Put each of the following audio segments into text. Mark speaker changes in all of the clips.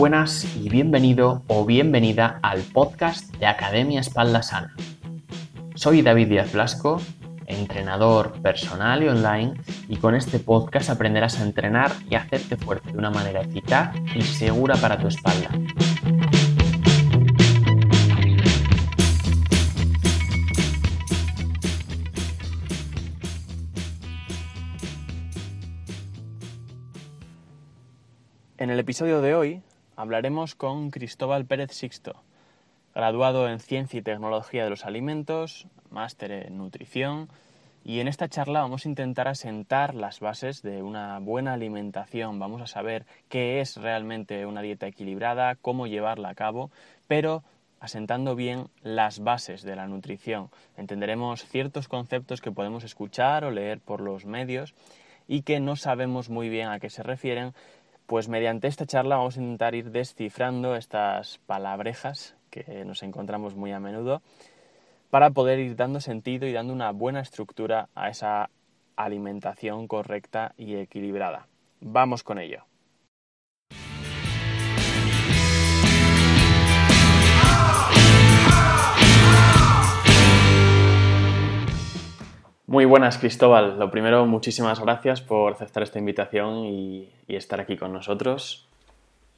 Speaker 1: buenas y bienvenido o bienvenida al podcast de Academia Espalda Sana. Soy David Díaz Blasco, entrenador personal y online, y con este podcast aprenderás a entrenar y hacerte fuerte de una manera eficaz y segura para tu espalda. En el episodio de hoy hablaremos con Cristóbal Pérez Sixto, graduado en Ciencia y Tecnología de los Alimentos, máster en Nutrición, y en esta charla vamos a intentar asentar las bases de una buena alimentación, vamos a saber qué es realmente una dieta equilibrada, cómo llevarla a cabo, pero asentando bien las bases de la nutrición. Entenderemos ciertos conceptos que podemos escuchar o leer por los medios y que no sabemos muy bien a qué se refieren, pues mediante esta charla vamos a intentar ir descifrando estas palabrejas que nos encontramos muy a menudo para poder ir dando sentido y dando una buena estructura a esa alimentación correcta y equilibrada. Vamos con ello. Muy buenas, Cristóbal. Lo primero, muchísimas gracias por aceptar esta invitación y, estar aquí con nosotros.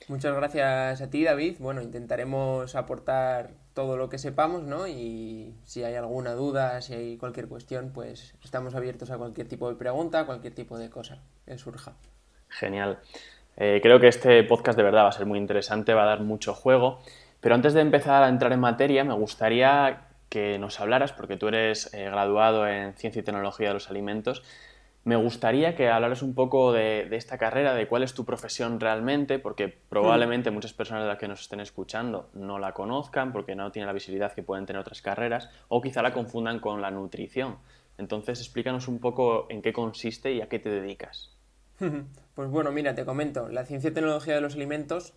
Speaker 2: Muchas gracias a ti, David. Bueno, intentaremos aportar todo lo que sepamos, ¿no? Y si hay alguna duda, si hay cualquier cuestión, pues estamos abiertos a cualquier tipo de pregunta, cualquier tipo de cosa que surja.
Speaker 1: Genial. Eh, creo que este podcast de verdad va a ser muy interesante, va a dar mucho juego. Pero antes de empezar a entrar en materia, me gustaría que nos hablaras, porque tú eres eh, graduado en Ciencia y Tecnología de los Alimentos. Me gustaría que hablaras un poco de, esta carrera, de cuál es tu profesión realmente, porque probablemente mm. muchas personas de las que nos estén escuchando no la conozcan, porque no tienen la visibilidad que pueden tener otras carreras, o quizá la confundan con la nutrición. Entonces, explícanos un poco en qué consiste y a qué te dedicas.
Speaker 2: Pues bueno, mira, te comento, la ciencia y tecnología de los alimentos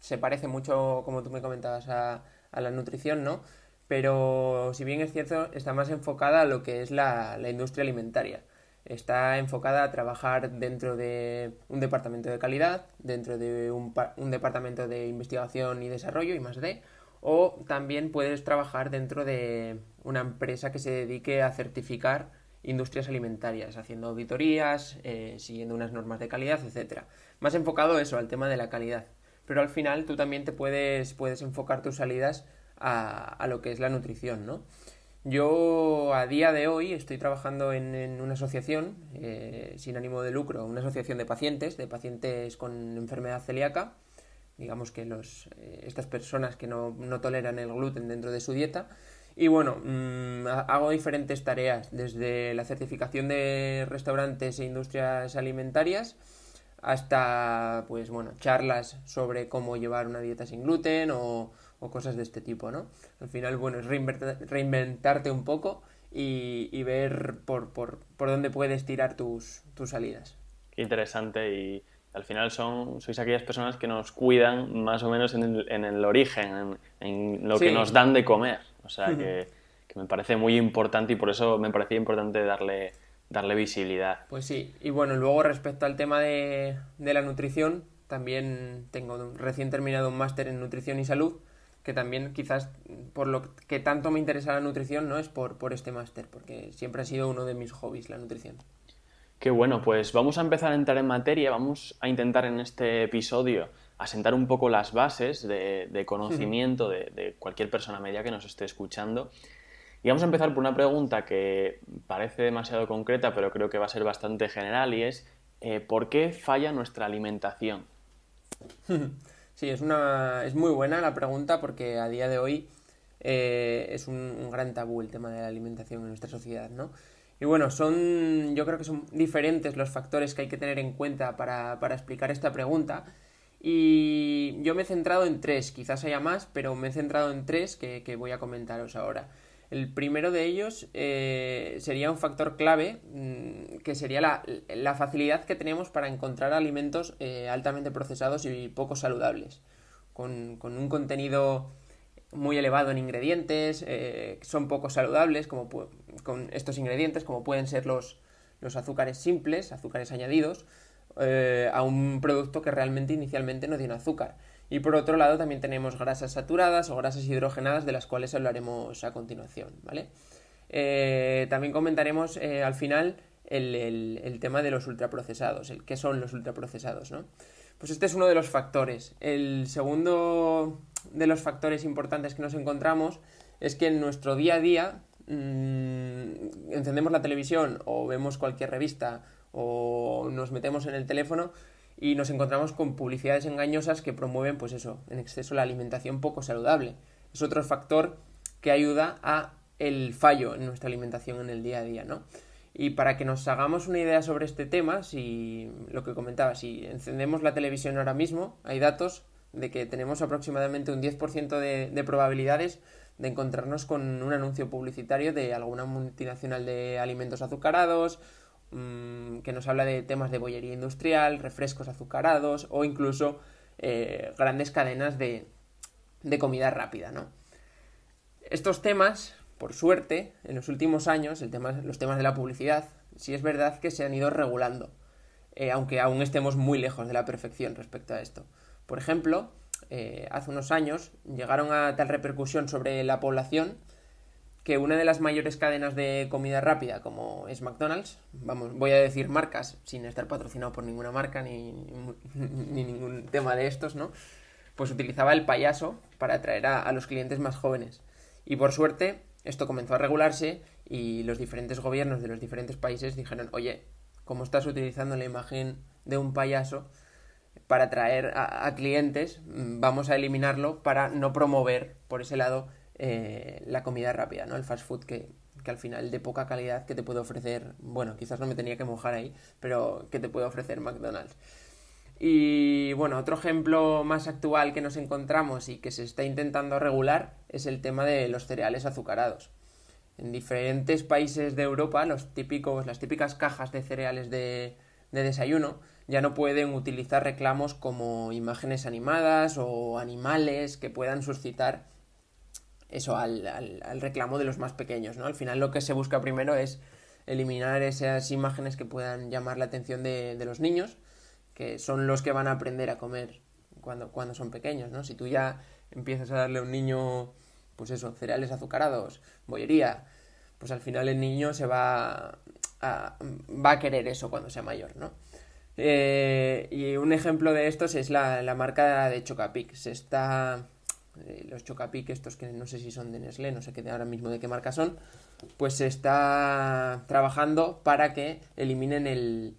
Speaker 2: se parece mucho, como tú me comentabas, a, a la nutrición, ¿no? Pero si bien es cierto, está más enfocada a lo que es la, industria alimentaria. Está enfocada a trabajar dentro de un departamento de calidad, dentro de un, departamento de investigación y desarrollo, y más de, o también puedes trabajar dentro de una empresa que se dedique a certificar industrias alimentarias, haciendo auditorías, eh, siguiendo unas normas de calidad, etc. Más enfocado eso, al tema de la calidad. Pero al final tú también te puedes, puedes enfocar tus salidas a, lo que es la nutrición, ¿no? Yo a día de hoy estoy trabajando en, una asociación eh, sin ánimo de lucro, una asociación de pacientes, de pacientes con enfermedad celíaca, digamos que los, eh, estas personas que no, toleran el gluten dentro de su dieta. Y bueno, mm, hago diferentes tareas, desde la certificación de restaurantes e industrias alimentarias hasta, pues bueno, charlas sobre cómo llevar una dieta sin gluten o, o cosas de este tipo, ¿no? Al final, bueno, es reinventarte un poco y, ver por, por, por, dónde puedes tirar tus, tus salidas.
Speaker 1: Qué interesante y al final son, sois aquellas personas que nos cuidan más o menos en el, en el origen, en, lo que nos dan de comer. O sea, que, que, me parece muy importante y por eso me parecía importante darle, darle visibilidad.
Speaker 2: Pues sí, y bueno, luego respecto al tema de, de la nutrición, también tengo recién terminado un máster en nutrición y salud que también quizás por lo que tanto me interesa la nutrición no es por, por este máster, porque siempre ha sido uno de mis hobbies la nutrición.
Speaker 1: Qué bueno, pues vamos a empezar a entrar en materia, vamos a intentar en este episodio asentar un poco las bases de, conocimiento de, cualquier persona media que nos esté escuchando. Y vamos a empezar por una pregunta que parece demasiado concreta, pero creo que va a ser bastante general y es eh, ¿por qué falla nuestra alimentación?
Speaker 2: Sí, es, una, es muy buena la pregunta porque a día de hoy eh, es un, gran tabú el tema de la alimentación en nuestra sociedad, ¿no? Y bueno, son, yo creo que son diferentes los factores que hay que tener en cuenta para, explicar esta pregunta. Y yo me he centrado en tres, quizás haya más, pero me he centrado en tres que, que voy a comentaros ahora. El primero de ellos eh, sería un factor clave, mm, que sería la, facilidad que tenemos para encontrar alimentos eh, altamente procesados y poco saludables, con, un contenido muy elevado en ingredientes, eh, son poco saludables como con estos ingredientes, como pueden ser los, los azúcares simples, azúcares añadidos, a un producto que realmente inicialmente no tiene azúcar. Y por otro lado también tenemos grasas saturadas o grasas hidrogenadas de las cuales hablaremos a continuación, ¿vale? Eh, también comentaremos eh, al final el, tema de los ultraprocesados, el qué son los ultraprocesados, ¿no? Pues este es uno de los factores. El segundo de los factores importantes que nos encontramos es que en nuestro día a día mm, encendemos la televisión o vemos cualquier revista o nos metemos en el teléfono y nos encontramos con publicidades engañosas que promueven, pues eso, en exceso la alimentación poco saludable. Es otro factor que ayuda a el fallo en nuestra alimentación en el día a día, ¿no? Y para que nos hagamos una idea sobre este tema, si lo que comentaba, si encendemos la televisión ahora mismo, hay datos de que tenemos aproximadamente un 10% de, de probabilidades de encontrarnos con un anuncio publicitario de alguna multinacional de alimentos azucarados, mmm, que nos habla de temas de bollería industrial, refrescos azucarados o incluso eh, grandes cadenas de, de comida rápida, ¿no? Estos temas por suerte, en los últimos años, los temas de la publicidad, sí es verdad que se han ido regulando, eh, aunque aún estemos muy lejos de la perfección respecto a esto. Por ejemplo, eh, hace unos años llegaron a tal repercusión sobre la población que una de las mayores cadenas de comida rápida, como es McDonald's, vamos, voy a decir marcas sin estar patrocinado por ninguna marca ni, ni ningún tema de estos, ¿no? Pues utilizaba el payaso para atraer a, los clientes más jóvenes. Y por suerte, esto comenzó a regularse y los diferentes gobiernos de los diferentes países dijeron, oye, ¿cómo estás utilizando la imagen de un payaso para atraer a, clientes, mm, vamos a eliminarlo para no promover por ese lado eh, la comida rápida, ¿no? El fast food que, que al final de poca calidad que te puede ofrecer, bueno, quizás no me tenía que mojar ahí, pero que te puede ofrecer McDonald's. Y bueno, otro ejemplo más actual que nos encontramos y que se está intentando regular es el tema de los cereales azucarados. En diferentes países de Europa, los típicos, las típicas cajas de cereales de, desayuno ya no pueden utilizar reclamos como imágenes animadas o animales que puedan suscitar eso al, al, reclamo de los más pequeños, ¿no? Al final lo que se busca primero es eliminar esas imágenes que puedan llamar la atención de, de los niños que son los que van a aprender a comer cuando, cuando son pequeños, ¿no? Si tú ya empiezas a darle a un niño, pues eso, cereales azucarados, bollería, pues al final el niño se va a, va a querer eso cuando sea mayor, ¿no? Eh, y un ejemplo de estos es la, la marca de Chocapic. Se está... Eh, los Chocapic, estos que no sé si son de Nestlé, no sé qué ahora mismo de qué marca son, pues se está trabajando para que eliminen el,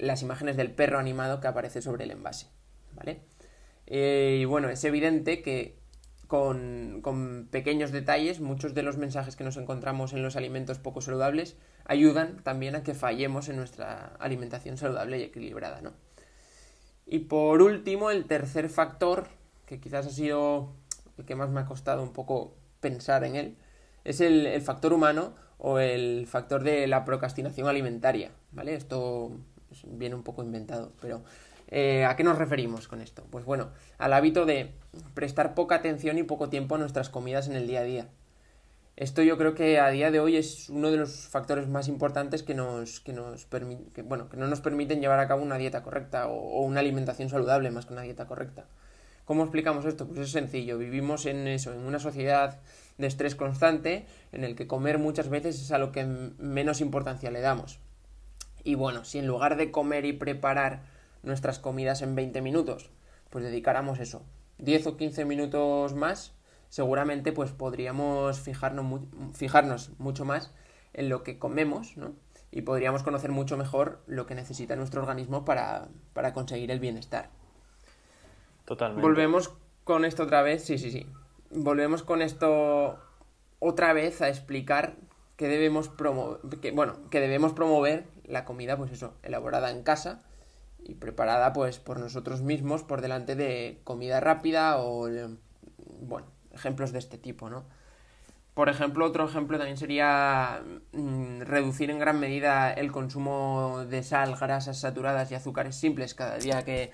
Speaker 2: las imágenes del perro animado que aparece sobre el envase. ¿Vale? Eh, y bueno, es evidente que con, con, pequeños detalles, muchos de los mensajes que nos encontramos en los alimentos poco saludables ayudan también a que fallemos en nuestra alimentación saludable y equilibrada, ¿no? Y por último, el tercer factor, que quizás ha sido el que más me ha costado un poco pensar en él, es el, el factor humano o el factor de la procrastinación alimentaria, ¿vale? Esto viene un poco inventado, pero eh, ¿a qué nos referimos con esto? Pues bueno, al hábito de prestar poca atención y poco tiempo a nuestras comidas en el día a día. Esto yo creo que a día de hoy es uno de los factores más importantes que nos, que nos bueno, que no nos permiten llevar a cabo una dieta correcta o, o una alimentación saludable más que una dieta correcta. ¿Cómo explicamos esto? Pues es sencillo, vivimos en eso, en una sociedad de estrés constante en el que comer muchas veces es a lo que menos importancia le damos. Y bueno, si en lugar de comer y preparar nuestras comidas en 20 minutos, pues dedicáramos eso, 10 o 15 minutos más, seguramente pues podríamos fijarnos, mucho más en lo que comemos, ¿no? Y podríamos conocer mucho mejor lo que necesita nuestro organismo para, para conseguir el bienestar.
Speaker 1: Totalmente.
Speaker 2: Volvemos con esto otra vez, sí, sí, sí volvemos con esto otra vez a explicar que debemos promover, que, bueno, que debemos promover la comida, pues eso, elaborada en casa y preparada pues por nosotros mismos por delante de comida rápida o, bueno, ejemplos de este tipo, ¿no? Por ejemplo, otro ejemplo también sería mm, reducir en gran medida el consumo de sal, grasas saturadas y azúcares simples cada día que,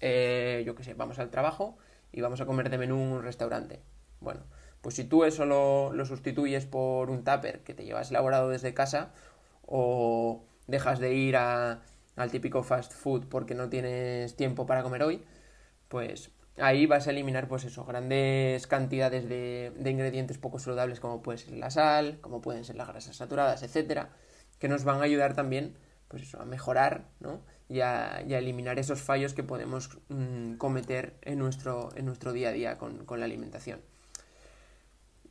Speaker 2: eh, yo qué sé, vamos al trabajo y vamos a comer de menú en un restaurante. Bueno, pues si tú eso lo, sustituyes por un tupper que te llevas elaborado desde casa o dejas de ir a, al típico fast food porque no tienes tiempo para comer hoy, pues ahí vas a eliminar pues eso, grandes cantidades de, ingredientes poco saludables como puede ser la sal, como pueden ser las grasas saturadas, etcétera, que nos van a ayudar también pues eso, a mejorar ¿no? Y, a, eliminar esos fallos que podemos mm, cometer en nuestro, en nuestro día a día con, con la alimentación.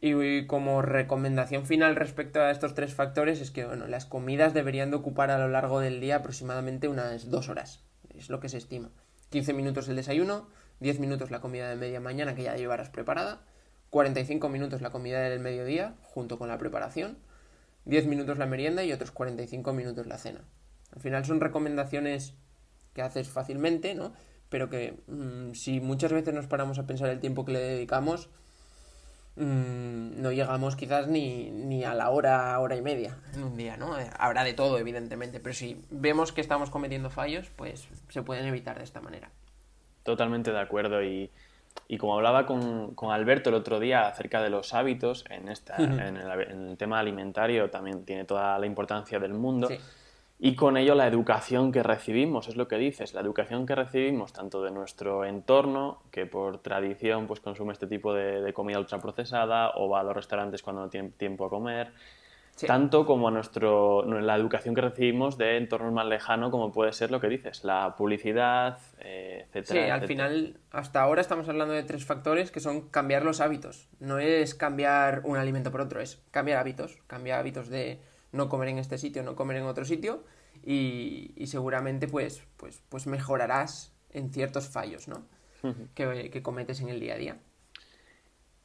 Speaker 2: Y como recomendación final respecto a estos tres factores es que bueno, las comidas deberían de ocupar a lo largo del día aproximadamente unas dos horas. Es lo que se estima. 15 minutos el desayuno, 10 minutos la comida de media mañana que ya llevarás preparada, 45 minutos la comida del mediodía junto con la preparación, 10 minutos la merienda y otros 45 minutos la cena. Al final son recomendaciones que haces fácilmente, ¿no? Pero que mm, si muchas veces nos paramos a pensar el tiempo que le dedicamos, Mm, no llegamos quizás ni, ni, a la hora, hora y media en un día, ¿no? Eh, habrá de todo, evidentemente, pero si vemos que estamos cometiendo fallos, pues se pueden evitar de esta manera.
Speaker 1: Totalmente de acuerdo y, y como hablaba con, con, Alberto el otro día acerca de los hábitos, en, esta, en, el, en, el, tema alimentario también tiene toda la importancia del mundo. Sí y con ello la educación que recibimos, es lo que dices, la educación que recibimos tanto de nuestro entorno, que por tradición pues consume este tipo de, comida ultraprocesada o va a los restaurantes cuando no tiene tiempo a comer, tanto como a nuestro, la educación que recibimos de entornos más lejanos como puede ser lo que dices, la publicidad, eh, etcétera.
Speaker 2: Sí, al final, hasta ahora estamos hablando de tres factores que son cambiar los hábitos. No es cambiar un alimento por otro, es cambiar hábitos, cambiar hábitos de no comer en este sitio, no comer en otro sitio y, seguramente pues, pues, pues mejorarás en ciertos fallos ¿no? que, cometes en el día a día.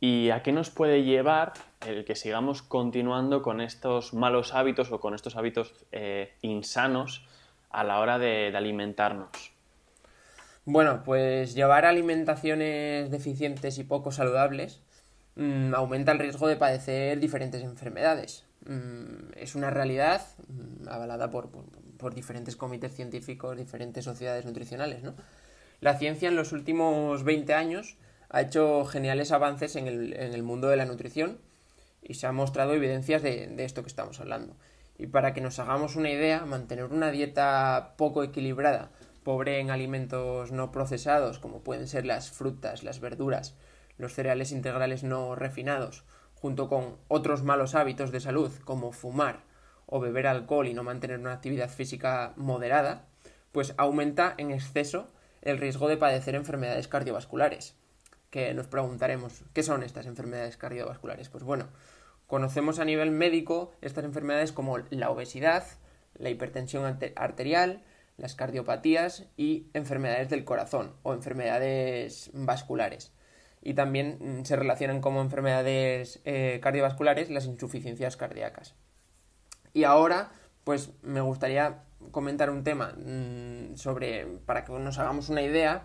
Speaker 1: ¿Y a qué nos puede llevar el que sigamos continuando con estos malos hábitos o con estos hábitos eh, insanos a la hora de, alimentarnos?
Speaker 2: Bueno, pues llevar alimentaciones deficientes y poco saludables mm, aumenta el riesgo de padecer diferentes enfermedades. Mm, es una realidad mm, avalada por, diferentes comités científicos, diferentes sociedades nutricionales. ¿no? La ciencia en los últimos 20 años ha hecho geniales avances en el, mundo de la nutrición y se han mostrado evidencias de, esto que estamos hablando. Y para que nos hagamos una idea, mantener una dieta poco equilibrada, pobre en alimentos no procesados, como pueden ser las frutas, las verduras, los cereales integrales no refinados, junto con otros malos hábitos de salud como fumar o beber alcohol y no mantener una actividad física moderada, pues aumenta en exceso el riesgo de padecer enfermedades cardiovasculares. Que nos preguntaremos, ¿qué son estas enfermedades cardiovasculares? Pues bueno, conocemos a nivel médico estas enfermedades como la obesidad, la hipertensión arterial, las cardiopatías y enfermedades del corazón o enfermedades vasculares y también mm, se relacionan como enfermedades eh, cardiovasculares las insuficiencias cardíacas. Y ahora, pues me gustaría comentar un tema mm, sobre, para que nos hagamos una idea,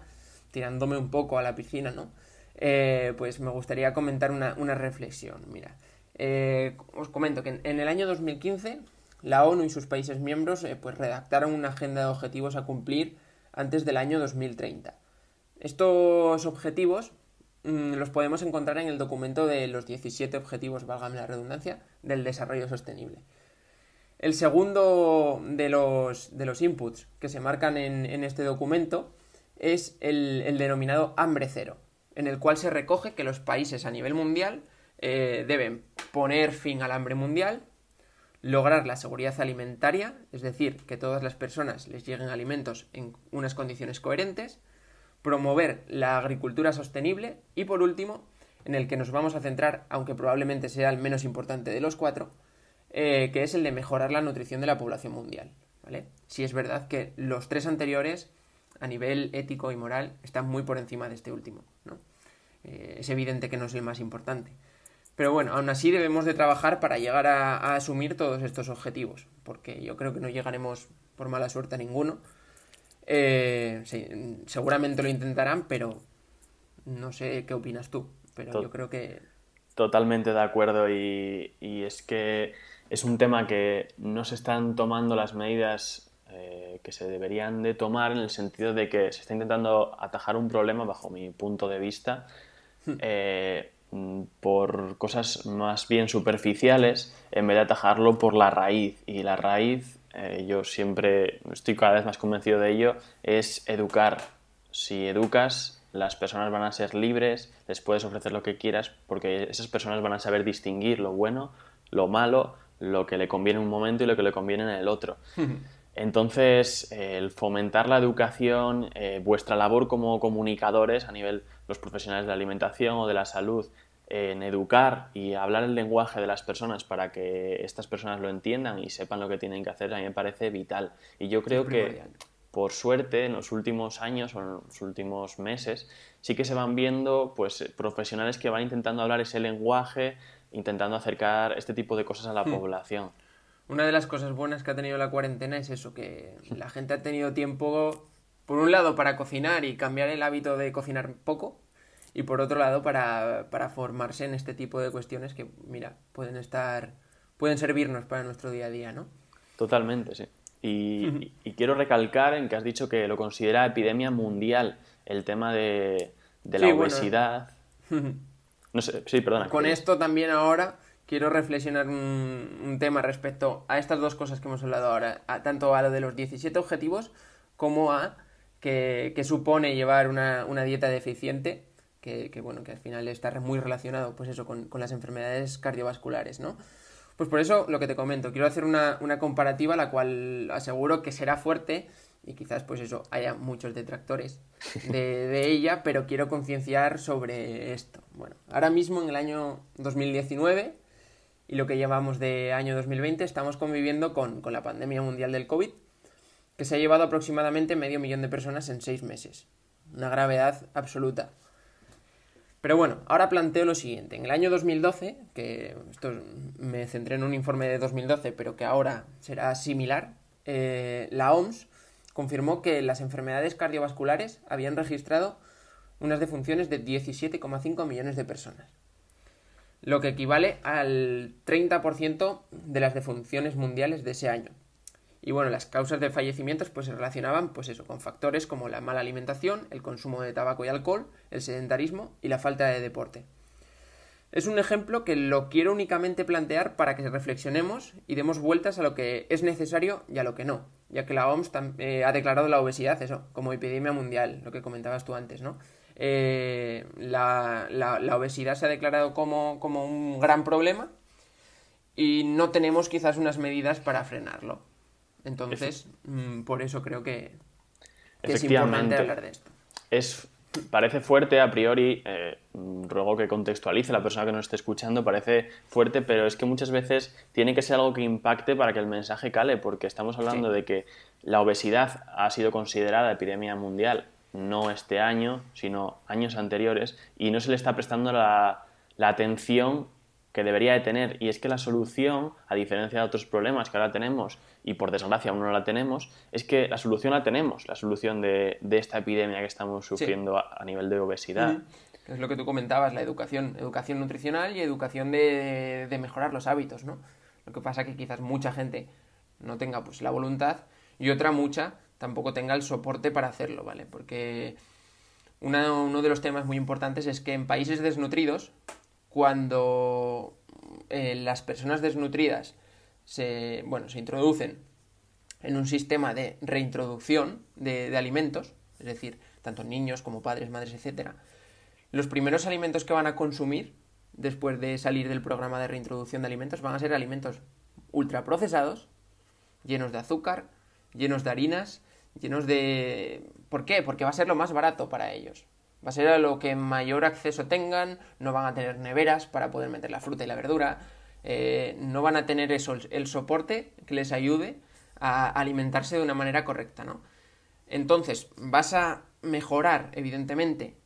Speaker 2: tirándome un poco a la piscina, ¿no? Eh, pues me gustaría comentar una, reflexión. Mira, eh, os comento que en, el año 2015 la ONU y sus países miembros pues redactaron una agenda de objetivos a cumplir antes del año 2030. Estos objetivos los podemos encontrar en el documento de los 17 objetivos, válgame la redundancia, del desarrollo sostenible. El segundo de los, de los inputs que se marcan en, este documento es el, denominado hambre cero, en el cual se recoge que los países a nivel mundial eh, deben poner fin al hambre mundial, lograr la seguridad alimentaria, es decir, que todas las personas les lleguen alimentos en unas condiciones coherentes, promover la agricultura sostenible y por último, en el que nos vamos a centrar, aunque probablemente sea el menos importante de los cuatro, eh, que es el de mejorar la nutrición de la población mundial. ¿vale? Si es verdad que los tres anteriores, a nivel ético y moral, están muy por encima de este último. ¿no? Eh, es evidente que no es el más importante. Pero bueno, aún así debemos de trabajar para llegar a asumir todos estos objetivos, porque yo creo que no llegaremos por mala suerte a ninguno, eh, seguramente lo intentarán, pero no sé qué opinas tú, pero yo creo que...
Speaker 1: Totalmente de acuerdo y, es que es un tema que no se están tomando las medidas eh, que se deberían de tomar en el sentido de que se está intentando atajar un problema, bajo mi punto de vista, hmm. eh, por cosas más bien superficiales en vez de atajarlo por la raíz. Y la raíz eh, yo siempre estoy cada vez más convencido de ello, es educar. Si educas, las personas van a ser libres, les puedes ofrecer lo que quieras, porque esas personas van a saber distinguir lo bueno, lo malo, lo que le conviene en un momento y lo que le conviene en el otro. Entonces, el fomentar la educación, eh, vuestra labor como comunicadores a nivel los profesionales de la alimentación o de la salud, en educar y hablar el lenguaje de las personas para que estas personas lo entiendan y sepan lo que tienen que hacer, a mí me parece vital. Y yo creo que, por suerte, en los últimos años o en los últimos meses, sí que se van viendo pues, profesionales que van intentando hablar ese lenguaje, intentando acercar este tipo de cosas a la hmm. población.
Speaker 2: Una de las cosas buenas que ha tenido la cuarentena es eso, que la gente ha tenido tiempo, por un lado, para cocinar y cambiar el hábito de cocinar poco, y por otro lado para, formarse en este tipo de cuestiones que, mira, pueden estar, pueden servirnos para nuestro día a día, ¿no?
Speaker 1: Totalmente, sí. Y, quiero recalcar en que has dicho que lo considera epidemia mundial, el tema de, la obesidad. No sé, sí, perdona.
Speaker 2: Con esto también ahora quiero reflexionar un, tema respecto a estas dos cosas que hemos hablado ahora, tanto a lo de los 17 objetivos como a que, supone llevar una, una dieta deficiente que, bueno, que al final está muy relacionado, pues eso, con, las enfermedades cardiovasculares, ¿no? Pues por eso lo que te comento, quiero hacer una, comparativa la cual aseguro que será fuerte y quizás pues eso haya muchos detractores de, de ella, pero quiero concienciar sobre esto. Bueno, ahora mismo en el año 2019 y lo que llevamos de año 2020 estamos conviviendo con, con la pandemia mundial del COVID que se ha llevado aproximadamente medio millón de personas en seis meses. Una gravedad absoluta. Pero bueno, ahora planteo lo siguiente. En el año 2012, que esto me centré en un informe de 2012, pero que ahora será similar, eh, la OMS confirmó que las enfermedades cardiovasculares habían registrado unas defunciones de 17,5 millones de personas, lo que equivale al 30% de las defunciones mundiales de ese año. Y bueno, las causas de fallecimientos pues se relacionaban pues eso, con factores como la mala alimentación, el consumo de tabaco y alcohol, el sedentarismo y la falta de deporte. Es un ejemplo que lo quiero únicamente plantear para que reflexionemos y demos vueltas a lo que es necesario y a lo que no, ya que la OMS eh, ha declarado la obesidad eso, como epidemia mundial, lo que comentabas tú antes, ¿no? Eh, la, la, obesidad se ha declarado como, como un gran problema y no tenemos quizás unas medidas para frenarlo. Entonces, mm, por eso creo que, es importante hablar de esto.
Speaker 1: Es, parece fuerte a priori, eh, ruego que contextualice la persona que nos esté escuchando, parece fuerte, pero es que muchas veces tiene que ser algo que impacte para que el mensaje cale, porque estamos hablando de que la obesidad ha sido considerada epidemia mundial no este año, sino años anteriores, y no se le está prestando la, la atención que debería de tener. Y es que la solución, a diferencia de otros problemas que ahora tenemos, y por desgracia aún no la tenemos, es que la solución la tenemos, la solución de, esta epidemia que estamos sufriendo a, nivel de obesidad.
Speaker 2: Es lo que tú comentabas, la educación, educación nutricional y educación de, mejorar los hábitos, ¿no? Lo que pasa que quizás mucha gente no tenga pues la voluntad y otra mucha tampoco tenga el soporte para hacerlo, ¿vale? Porque uno de los temas muy importantes es que en países desnutridos cuando eh, las personas desnutridas se, bueno, se introducen en un sistema de reintroducción de, alimentos, es decir, tanto niños como padres, madres, etc., los primeros alimentos que van a consumir después de salir del programa de reintroducción de alimentos van a ser alimentos ultraprocesados, llenos de azúcar, llenos de harinas, llenos de... ¿Por qué? Porque va a ser lo más barato para ellos. Va a ser a lo que mayor acceso tengan, no van a tener neveras para poder meter la fruta y la verdura, eh, no van a tener eso, el soporte que les ayude a alimentarse de una manera correcta, ¿no? Entonces, vas a mejorar, evidentemente,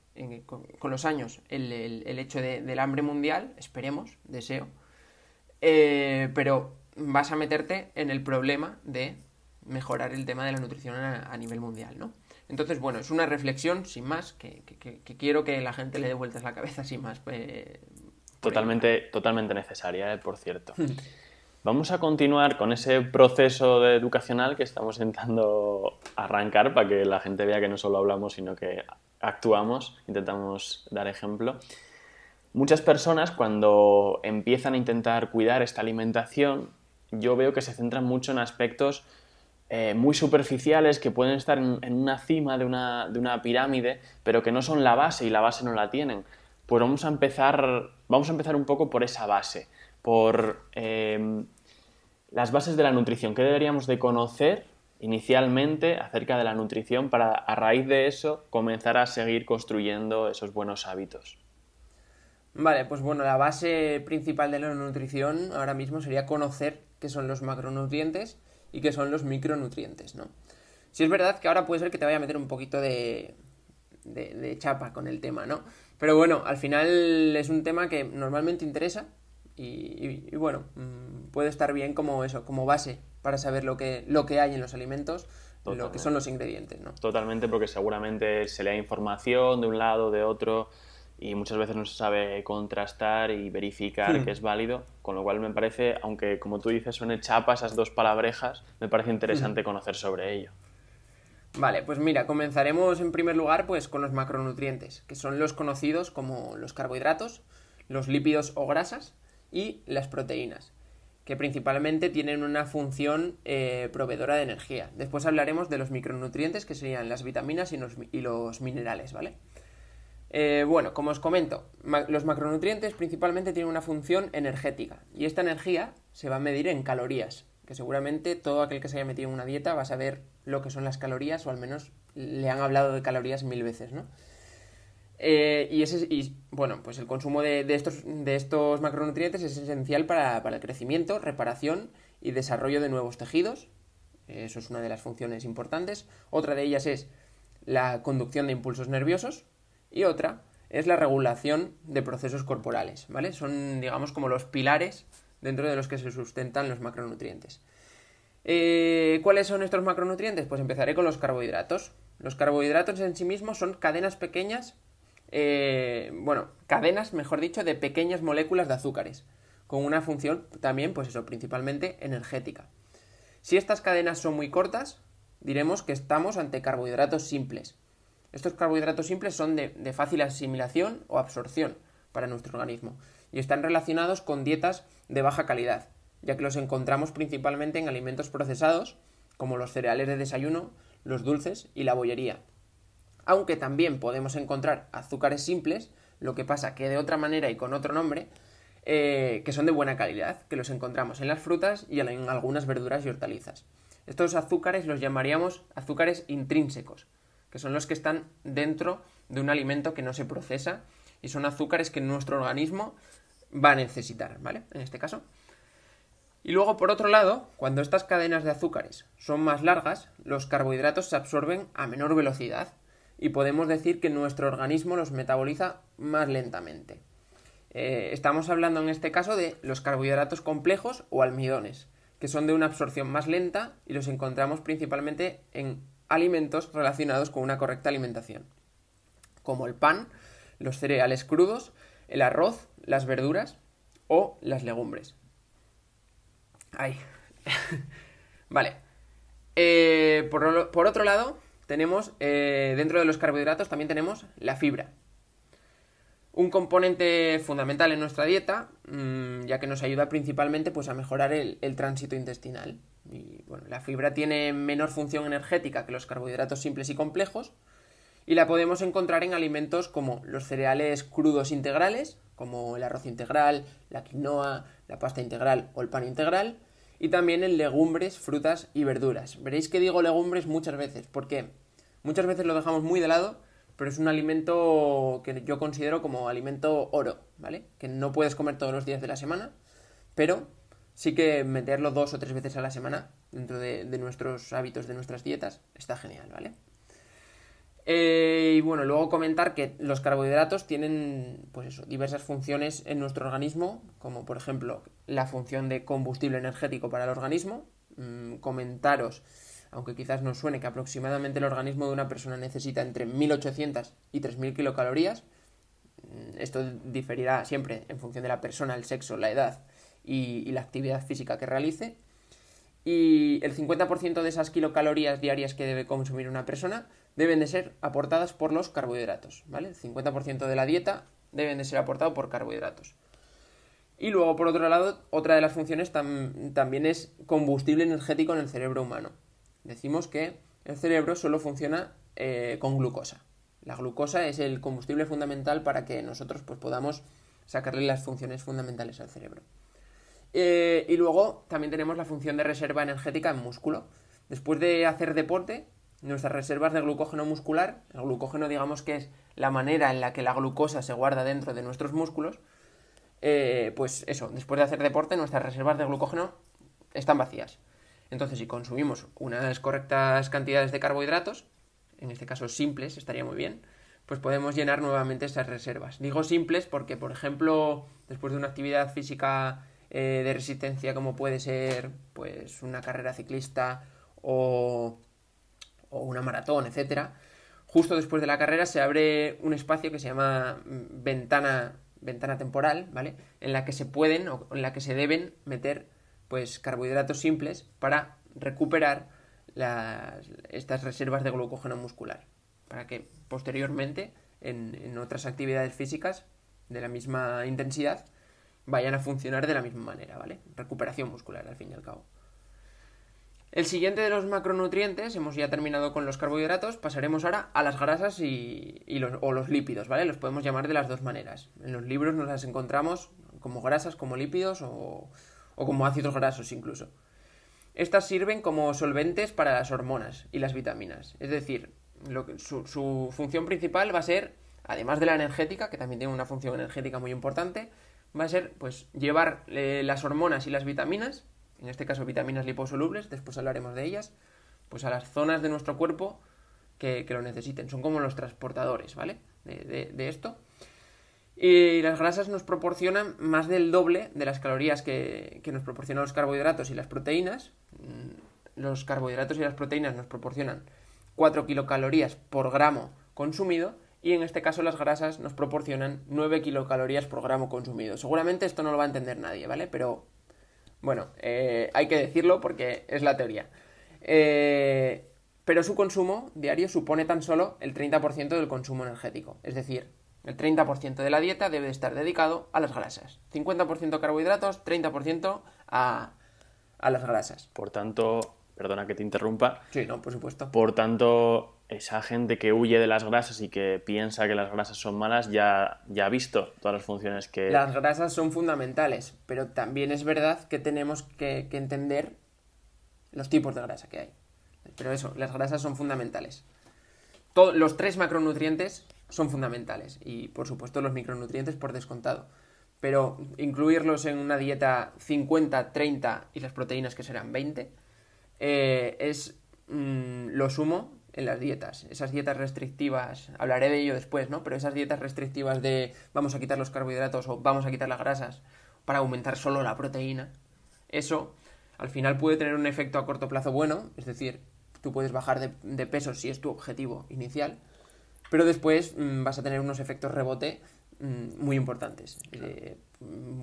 Speaker 2: con, los años, el, hecho del hambre mundial, esperemos, deseo, eh, pero vas a meterte en el problema de mejorar el tema de la nutrición a nivel mundial, ¿no? Entonces, bueno, es una reflexión sin más, que, quiero que la gente le dé vueltas la cabeza sin más. Pues,
Speaker 1: totalmente, totalmente necesaria, eh, por cierto. Vamos a continuar con ese proceso educacional que estamos intentando arrancar para que la gente vea que no solo hablamos, sino que actuamos, intentamos dar ejemplo. Muchas personas cuando empiezan a intentar cuidar esta alimentación, yo veo que se centran mucho en aspectos eh, muy superficiales que pueden estar en, una cima de una, de una, pirámide, pero que no son la base y la base no la tienen. Pues vamos a empezar, vamos a empezar un poco por esa base, por em, las bases de la nutrición. ¿Qué deberíamos de conocer inicialmente acerca de la nutrición para a raíz de eso comenzar a seguir construyendo esos buenos hábitos?
Speaker 2: Vale, pues bueno, la base principal de la nutrición ahora mismo sería conocer qué son los macronutrientes y qué son los micronutrientes, ¿no? Si es verdad que ahora puede ser que te vaya a meter un poquito de, de, chapa con el tema, ¿no? Pero bueno, al final es un tema que normalmente interesa y, bueno, mm, puede estar bien como eso, como base para saber lo que, lo que hay en los alimentos, lo que son los ingredientes, ¿no?
Speaker 1: Totalmente, porque seguramente se lea información de un lado, de otro, y muchas veces no se sabe contrastar y verificar hmm. que es válido, con lo cual me parece, aunque como tú dices son chapa esas dos palabrejas, me parece interesante hmm. conocer sobre ello.
Speaker 2: Vale, pues mira, comenzaremos en primer lugar pues con los macronutrientes, que son los conocidos como los carbohidratos, los lípidos o grasas y las proteínas, que principalmente tienen una función eh, proveedora de energía. Después hablaremos de los micronutrientes, que serían las vitaminas y los, y los minerales, ¿vale? Eh, bueno, como os comento, los macronutrientes principalmente tienen una función energética y esta energía se va a medir en calorías, que seguramente todo aquel que se haya metido en una dieta va a saber lo que son las calorías o al menos le han hablado de calorías mil veces, ¿no? Eh, y, ese, y bueno, pues el consumo de, estos, macronutrientes es esencial para, el crecimiento, reparación y desarrollo de nuevos tejidos. Eso es una de las funciones importantes. Otra de ellas es la conducción de impulsos nerviosos, y otra es la regulación de procesos corporales, ¿vale? Son, digamos, como los pilares dentro de los que se sustentan los macronutrientes. Eh, ¿Cuáles son estos macronutrientes? Pues empezaré con los carbohidratos. Los carbohidratos en sí mismos son cadenas pequeñas, eh, bueno, cadenas, mejor dicho, de pequeñas moléculas de azúcares, con una función también, pues eso, principalmente energética. Si estas cadenas son muy cortas, diremos que estamos ante carbohidratos simples, estos carbohidratos simples son de, fácil asimilación o absorción para nuestro organismo y están relacionados con dietas de baja calidad, ya que los encontramos principalmente en alimentos procesados, como los cereales de desayuno, los dulces y la bollería. Aunque también podemos encontrar azúcares simples, lo que pasa que de otra manera y con otro nombre, eh, que son de buena calidad, que los encontramos en las frutas y en algunas verduras y hortalizas. Estos azúcares los llamaríamos azúcares intrínsecos, que son los que están dentro de un alimento que no se procesa y son azúcares que nuestro organismo va a necesitar, ¿vale? En este caso. Y luego, por otro lado, cuando estas cadenas de azúcares son más largas, los carbohidratos se absorben a menor velocidad y podemos decir que nuestro organismo los metaboliza más lentamente. Eh, estamos hablando en este caso de los carbohidratos complejos o almidones, que son de una absorción más lenta y los encontramos principalmente en alimentos relacionados con una correcta alimentación, como el pan, los cereales crudos, el arroz, las verduras o las legumbres. Ay. vale. Eh, por, otro lado, tenemos eh, dentro de los carbohidratos también tenemos la fibra. Un componente fundamental en nuestra dieta, mm, ya que nos ayuda principalmente pues, a mejorar el tránsito intestinal. Y bueno, la fibra tiene menor función energética que los carbohidratos simples y complejos y la podemos encontrar en alimentos como los cereales crudos integrales, como el arroz integral, la quinoa, la pasta integral o el pan integral, y también en legumbres, frutas y verduras. Veréis que digo legumbres muchas veces, porque muchas veces lo dejamos muy de lado, pero es un alimento que yo considero como alimento oro, ¿vale? Que no puedes comer todos los días de la semana, pero sí que meterlo dos o tres veces a la semana dentro de, nuestros hábitos, de nuestras dietas, está genial, ¿vale? Eh, y bueno, luego comentar que los carbohidratos tienen, pues eso, diversas funciones en nuestro organismo, como por ejemplo la función de combustible energético para el organismo. Mm, comentaros, aunque quizás nos suene que aproximadamente el organismo de una persona necesita entre 1800 y 3000 kilocalorías. Mm, esto diferirá siempre en función de la persona, el sexo, la edad y, la actividad física que realice. Y el 50% de esas kilocalorías diarias que debe consumir una persona deben de ser aportadas por los carbohidratos, ¿vale? El 50% de la dieta deben de ser aportado por carbohidratos. Y luego, por otro lado, otra de las funciones también es combustible energético en el cerebro humano. Decimos que el cerebro solo funciona eh, con glucosa. La glucosa es el combustible fundamental para que nosotros pues, podamos sacarle las funciones fundamentales al cerebro. Eh, y luego también tenemos la función de reserva energética en músculo. Después de hacer deporte, nuestras reservas de glucógeno muscular, el glucógeno digamos que es la manera en la que la glucosa se guarda dentro de nuestros músculos, eh, pues eso, después de hacer deporte nuestras reservas de glucógeno están vacías. Entonces si consumimos unas correctas cantidades de carbohidratos, en este caso simples, estaría muy bien, pues podemos llenar nuevamente esas reservas. Digo simples porque, por ejemplo, después de una actividad física eh, de resistencia como puede ser pues una carrera ciclista o, o una maratón, etcétera, justo después de la carrera se abre un espacio que se llama mm, ventana, ventana temporal, ¿vale? En la que se pueden o en la que se deben meter pues carbohidratos simples para recuperar estas reservas de glucógeno muscular, para que posteriormente en, en otras actividades físicas de la misma intensidad vayan a funcionar de la misma manera, ¿vale? Recuperación muscular, al fin y al cabo. El siguiente de los macronutrientes, hemos ya terminado con los carbohidratos, pasaremos ahora a las grasas y, los, o los lípidos, ¿vale? Los podemos llamar de las dos maneras. En los libros nos las encontramos como grasas, como lípidos o, como ácidos grasos incluso. Estas sirven como solventes para las hormonas y las vitaminas. Es decir, su función principal va a ser, además de la energética, que también tiene una función energética muy importante, va a ser pues llevar eh, las hormonas y las vitaminas en este caso vitaminas liposolubles, después hablaremos de ellas, pues a las zonas de nuestro cuerpo que, lo necesiten. Son como los transportadores, ¿vale? De, esto. Y las grasas nos proporcionan más del doble de las calorías que, que nos proporcionan los carbohidratos y las proteínas. Mm, los carbohidratos y las proteínas nos proporcionan 4 kilocalorías por gramo consumido y en este caso las grasas nos proporcionan 9 kilocalorías por gramo consumido. Seguramente esto no lo va a entender nadie, ¿vale? Pero bueno, eh, hay que decirlo porque es la teoría. Eh, pero su consumo diario supone tan solo el 30% del consumo energético. Es decir, el 30% de la dieta debe estar dedicado a las grasas. 50% carbohidratos, 30% a, a las grasas.
Speaker 1: Por tanto, perdona que te interrumpa.
Speaker 2: Sí, no, por supuesto.
Speaker 1: Por tanto, esa gente que huye de las grasas y que piensa que las grasas son malas ya, ya ha visto todas las funciones que...
Speaker 2: Las grasas son fundamentales, pero también es verdad que tenemos que, entender los tipos de grasa que hay. Pero eso, las grasas son fundamentales. los tres macronutrientes son fundamentales y por supuesto los micronutrientes por descontado. Pero incluirlos en una dieta 50, 30 y las proteínas que serán 20 eh, es mm, lo sumo en las dietas. Esas dietas restrictivas, hablaré de ello después, ¿no? Pero esas dietas restrictivas de vamos a quitar los carbohidratos o vamos a quitar las grasas para aumentar solo la proteína, eso al final puede tener un efecto a corto plazo bueno, es decir, tú puedes bajar de, peso si es tu objetivo inicial, pero después mm, vas a tener unos efectos rebote mm, muy importantes. Eh,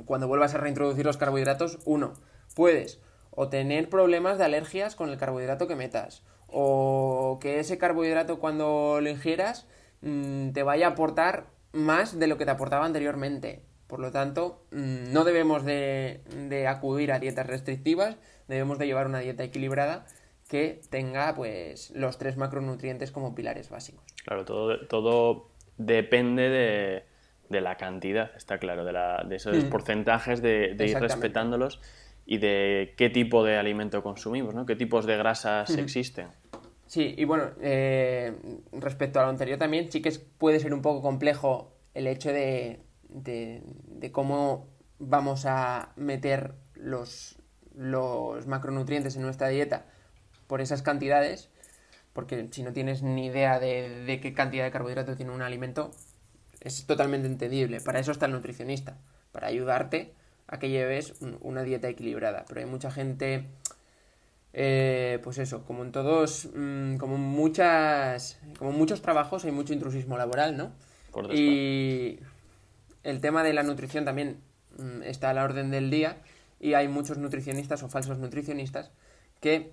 Speaker 2: cuando vuelvas a reintroducir los carbohidratos, uno, puedes o tener problemas de alergias con el carbohidrato que metas, o que ese carbohidrato cuando lo ingieras mm, te vaya a aportar más de lo que te aportaba anteriormente. Por lo tanto, mm, no debemos de, acudir a dietas restrictivas, debemos de llevar una dieta equilibrada que tenga pues los tres macronutrientes como pilares básicos.
Speaker 1: Claro, todo, todo depende de, la cantidad, está claro, de, esos mm. porcentajes, de, ir respetándolos y de qué tipo de alimento consumimos, ¿no? ¿Qué tipos de grasas existen?
Speaker 2: Sí, y bueno, eh, respecto a lo anterior también, sí que puede ser un poco complejo el hecho de, de, cómo vamos a meter los, los macronutrientes en nuestra dieta por esas cantidades, porque si no tienes ni idea de, de qué cantidad de carbohidratos tiene un alimento, es totalmente entendible. Para eso está el nutricionista, para ayudarte a que lleves una dieta equilibrada. Pero hay mucha gente, eh, pues eso, como en todos, mm, como muchas, como muchos trabajos hay mucho intrusismo laboral, ¿no? y el tema de la nutrición también mm, está a la orden del día y hay muchos nutricionistas o falsos nutricionistas que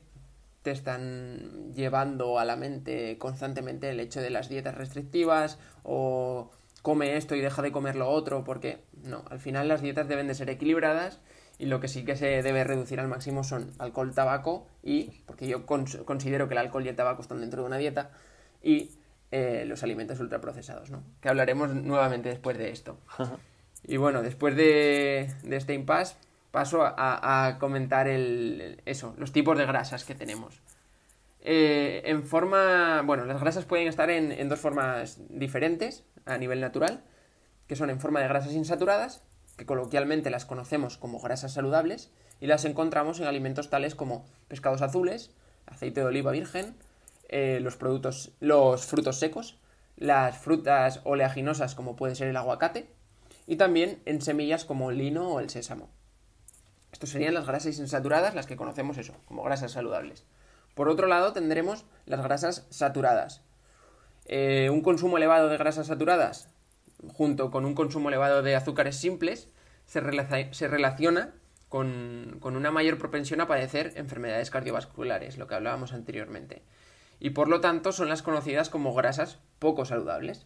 Speaker 2: te están llevando a la mente constantemente el hecho de las dietas restrictivas o come esto y deja de comer lo otro, porque no, al final las dietas deben de ser equilibradas Y lo que sí que se debe reducir al máximo son alcohol, tabaco y, porque yo considero que el alcohol y el tabaco están dentro de una dieta, y eh, los alimentos ultraprocesados, ¿no? Que hablaremos nuevamente después de esto. y bueno, después de, este impasse, paso a, comentar el, eso, los tipos de grasas que tenemos. Eh, en forma, bueno, las grasas pueden estar en, dos formas diferentes a nivel natural, que son en forma de grasas insaturadas, que coloquialmente las conocemos como grasas saludables, y las encontramos en alimentos tales como pescados azules, aceite de oliva virgen, eh, los productos, los frutos secos, las frutas oleaginosas como puede ser el aguacate, y también en semillas como el lino o el sésamo. Estos serían las grasas insaturadas, las que conocemos eso, como grasas saludables. Por otro lado, tendremos las grasas saturadas. Eh, un consumo elevado de grasas saturadas, junto con un consumo elevado de azúcares simples, se, relaciona con, con, una mayor propensión a padecer enfermedades cardiovasculares, lo que hablábamos anteriormente y por lo tanto son las conocidas como grasas poco saludables.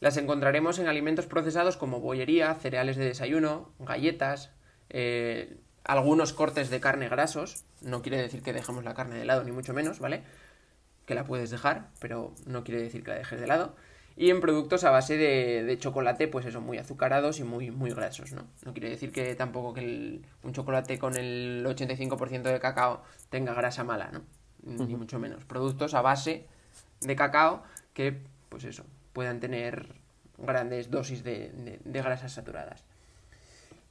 Speaker 2: Las encontraremos en alimentos procesados como bollería, cereales de desayuno, galletas, eh, algunos cortes de carne grasos. No quiere decir que dejemos la carne de lado, ni mucho menos, ¿vale? Que la puedes dejar, pero no quiere decir que la dejes de lado. Y en productos a base de, chocolate, pues eso, muy azucarados y muy, muy grasos, ¿no? No quiere decir que tampoco que un chocolate con el 85% de cacao tenga grasa mala, ¿no? ni mucho menos. Productos a base de cacao que, pues eso, puedan tener grandes dosis de, grasas saturadas.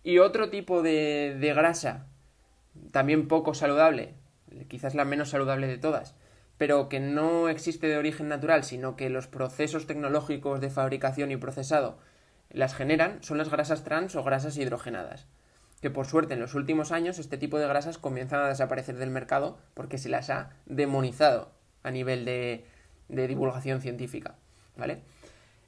Speaker 2: Y otro tipo de, de, grasa, también poco saludable, quizás la menos saludable de todas, pero que no existe de origen natural, sino que los procesos tecnológicos de fabricación y procesado las generan, son las grasas trans o grasas hidrogenadas que por suerte en los últimos años este tipo de grasas comienzan a desaparecer del mercado porque se las ha demonizado a nivel de, divulgación científica, ¿vale?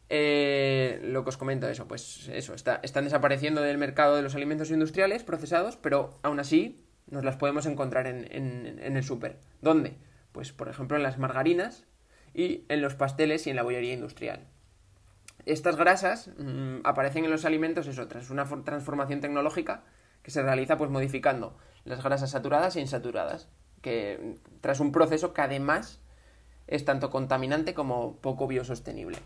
Speaker 2: Eh, lo que os comento eso, pues eso, está, están desapareciendo del mercado de los alimentos industriales procesados, pero aún así nos las podemos encontrar en, en el súper. ¿Dónde? Pues por ejemplo en las margarinas y en los pasteles y en la bollería industrial. Estas grasas mm, aparecen en los alimentos, eso, tras una transformación tecnológica que se realiza pues modificando las grasas saturadas e insaturadas, que tras un proceso que además es tanto contaminante como poco biosostenible.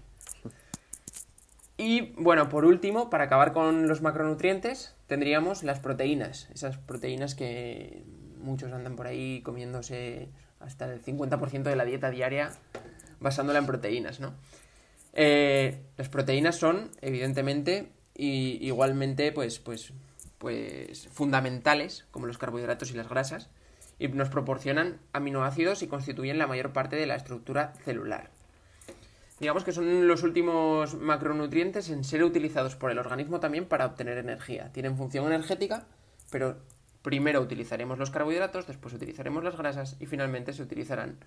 Speaker 2: Y bueno, por último, para acabar con los macronutrientes, tendríamos las proteínas, esas proteínas que muchos andan por ahí comiéndose hasta el 50% de la dieta diaria basándola en proteínas, ¿no? Eh, las proteínas son, evidentemente, y igualmente, pues, pues pues fundamentales, como los carbohidratos y las grasas, y nos proporcionan aminoácidos y constituyen la mayor parte de la estructura celular. Digamos que son los últimos macronutrientes en ser utilizados por el organismo también para obtener energía. Tienen función energética, pero primero utilizaremos los carbohidratos, después utilizaremos las grasas y finalmente se utilizarán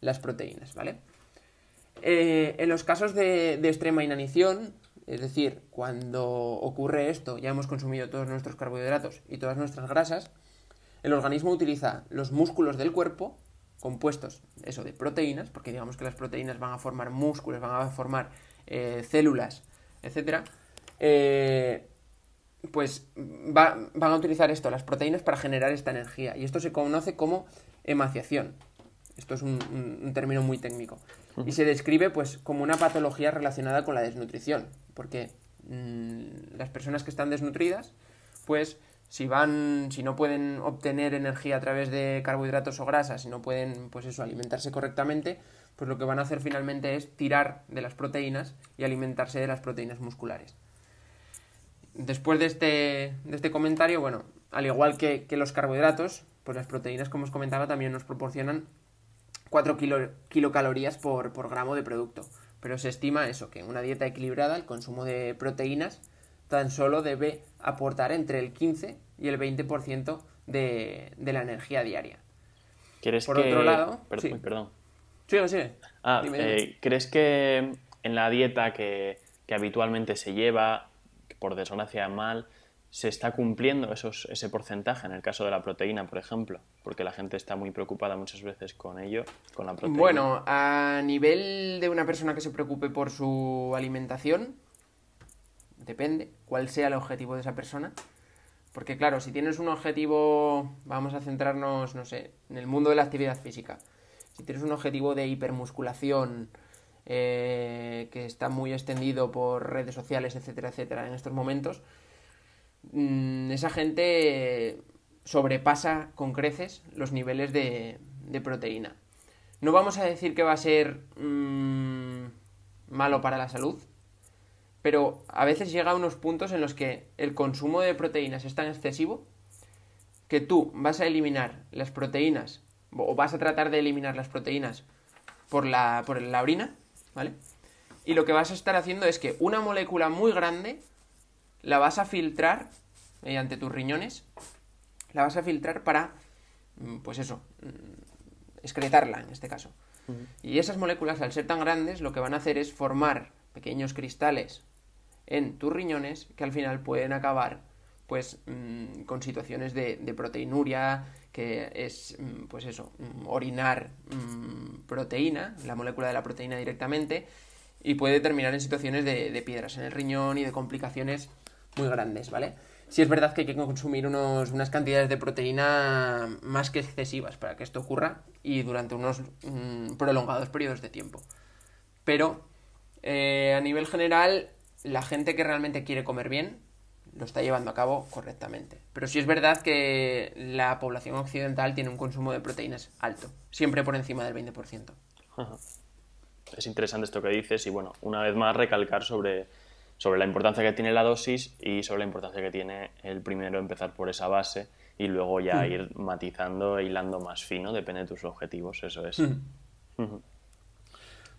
Speaker 2: las proteínas, ¿vale? Eh, en los casos de extrema inanición, es decir, cuando ocurre esto, ya hemos consumido todos nuestros carbohidratos y todas nuestras grasas, el organismo utiliza los músculos del cuerpo, compuestos, eso, de proteínas, porque digamos que las proteínas van a formar músculos, van a formar eh, células, etc. Eh, pues van a utilizar esto, las proteínas, para generar esta energía. Y esto se conoce como emaciación. Esto es un, término muy técnico. Y se describe pues como una patología relacionada con la desnutrición, porque mm, las personas que están desnutridas, pues si van, si no pueden obtener energía a través de carbohidratos o grasas, si no pueden, pues eso, alimentarse correctamente, pues lo que van a hacer finalmente es tirar de las proteínas y alimentarse de las proteínas musculares. Después de este, de este comentario, bueno, al igual que, que los carbohidratos, pues las proteínas, como os comentaba, también nos proporcionan 4 kilocalorías por, gramo de producto. Pero se estima eso, que en una dieta equilibrada el consumo de proteínas tan solo debe aportar entre el 15 y el 20% de, de la energía diaria.
Speaker 1: ¿Quieres Por otro lado... Perdón, perdón.
Speaker 2: Sí,
Speaker 1: Ah, eh, ¿crees que en la dieta que, que habitualmente se lleva, por desgracia mal, se está cumpliendo esos, ese porcentaje en el caso de la proteína, por ejemplo, porque la gente está muy preocupada muchas veces con ello, con la proteína.
Speaker 2: Bueno, a nivel de una persona que se preocupe por su alimentación, depende cuál sea el objetivo de esa persona, Porque claro, si tienes un objetivo, vamos a centrarnos, no sé, en el mundo de la actividad física. Si tienes un objetivo de hipermusculación eh, que está muy extendido por redes sociales, etcétera, etcétera, en estos momentos, mm, esa gente sobrepasa con creces los niveles de, proteína. No vamos a decir que va a ser mm, malo para la salud, pero a veces llega a unos puntos en los que el consumo de proteínas es tan excesivo que tú vas a eliminar las proteínas o vas a tratar de eliminar las proteínas por la, por la orina, ¿vale? Y lo que vas a estar haciendo es que una molécula muy grande la vas a filtrar mediante tus riñones, la vas a filtrar para, mm, pues eso, mm, excretarla en este caso. Y esas moléculas, al ser tan grandes, lo que van a hacer es formar pequeños cristales en tus riñones que al final pueden acabar pues mm, con situaciones de, proteinuria, que es mm, pues eso, mm, orinar proteína, la molécula de la proteína directamente, y puede terminar en situaciones de, piedras en el riñón y de complicaciones muy grandes, ¿vale? Sí es verdad que hay que consumir unos, unas cantidades de proteína más que excesivas para que esto ocurra y durante unos prolongados periodos de tiempo. Pero eh, a nivel general la gente que realmente quiere comer bien lo está llevando a cabo correctamente. Pero sí es verdad que la población occidental tiene un consumo de proteínas alto, siempre por encima del 20%.
Speaker 1: Es interesante esto que dices y bueno, una vez más recalcar sobre, sobre la importancia que tiene la dosis y sobre la importancia que tiene el primero empezar por esa base y luego ya mm. ir matizando e hilando más fino, depende de tus objetivos, eso es. Mm.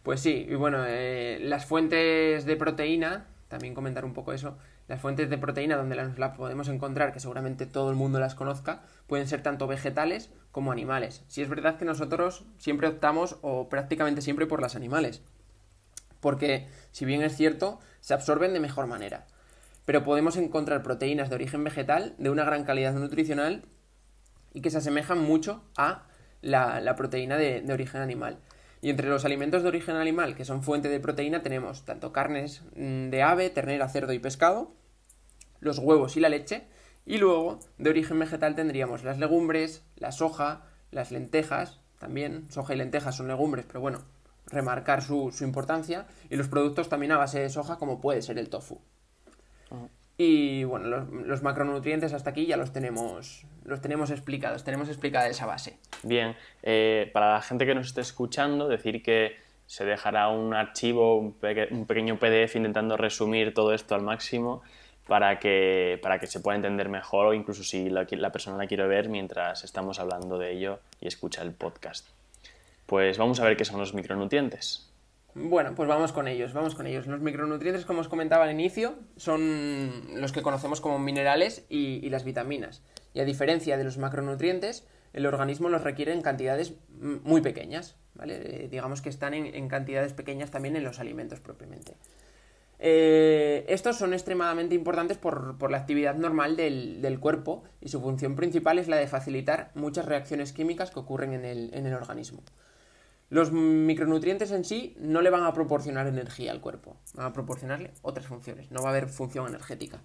Speaker 2: Pues sí, y bueno, eh, las fuentes de proteína también comentar un poco eso. Las fuentes de proteína donde las, podemos encontrar, que seguramente todo el mundo las conozca, pueden ser tanto vegetales como animales. Si es verdad que nosotros siempre optamos, o prácticamente siempre, por las animales. Porque, si bien es cierto, se absorben de mejor manera. Pero podemos encontrar proteínas de origen vegetal de una gran calidad nutricional y que se asemejan mucho a la, proteína de origen animal. Y entre los alimentos de origen animal, que son fuente de proteína, tenemos tanto carnes mm, de ave, ternera, cerdo y pescado, los huevos y la leche, y luego de origen vegetal tendríamos las legumbres, la soja, las lentejas, también soja y lentejas son legumbres, pero bueno, remarcar su, importancia, y los productos también a base de soja como puede ser el tofu. Y bueno, los, macronutrientes hasta aquí ya los tenemos, los tenemos explicados, tenemos explicada esa base.
Speaker 1: Bien, eh, para la gente que nos esté escuchando, decir que se dejará un archivo, un, pequeño PDF intentando resumir todo esto al máximo para que, para que se pueda entender mejor o incluso si la, persona la quiere ver mientras estamos hablando de ello y escucha el podcast. Pues vamos a ver qué son los micronutrientes.
Speaker 2: Bueno, pues vamos con ellos, vamos con ellos. Los micronutrientes, como os comentaba al inicio, son los que conocemos como minerales y, las vitaminas. Y a diferencia de los macronutrientes, el organismo los requiere en cantidades muy pequeñas, ¿vale? Eh, digamos que están en, cantidades pequeñas también en los alimentos propiamente. Eh, estos son extremadamente importantes por, la actividad normal del, cuerpo y su función principal es la de facilitar muchas reacciones químicas que ocurren en el organismo. Los micronutrientes en sí no le van a proporcionar energía al cuerpo, van a proporcionarle otras funciones, no va a haber función energética.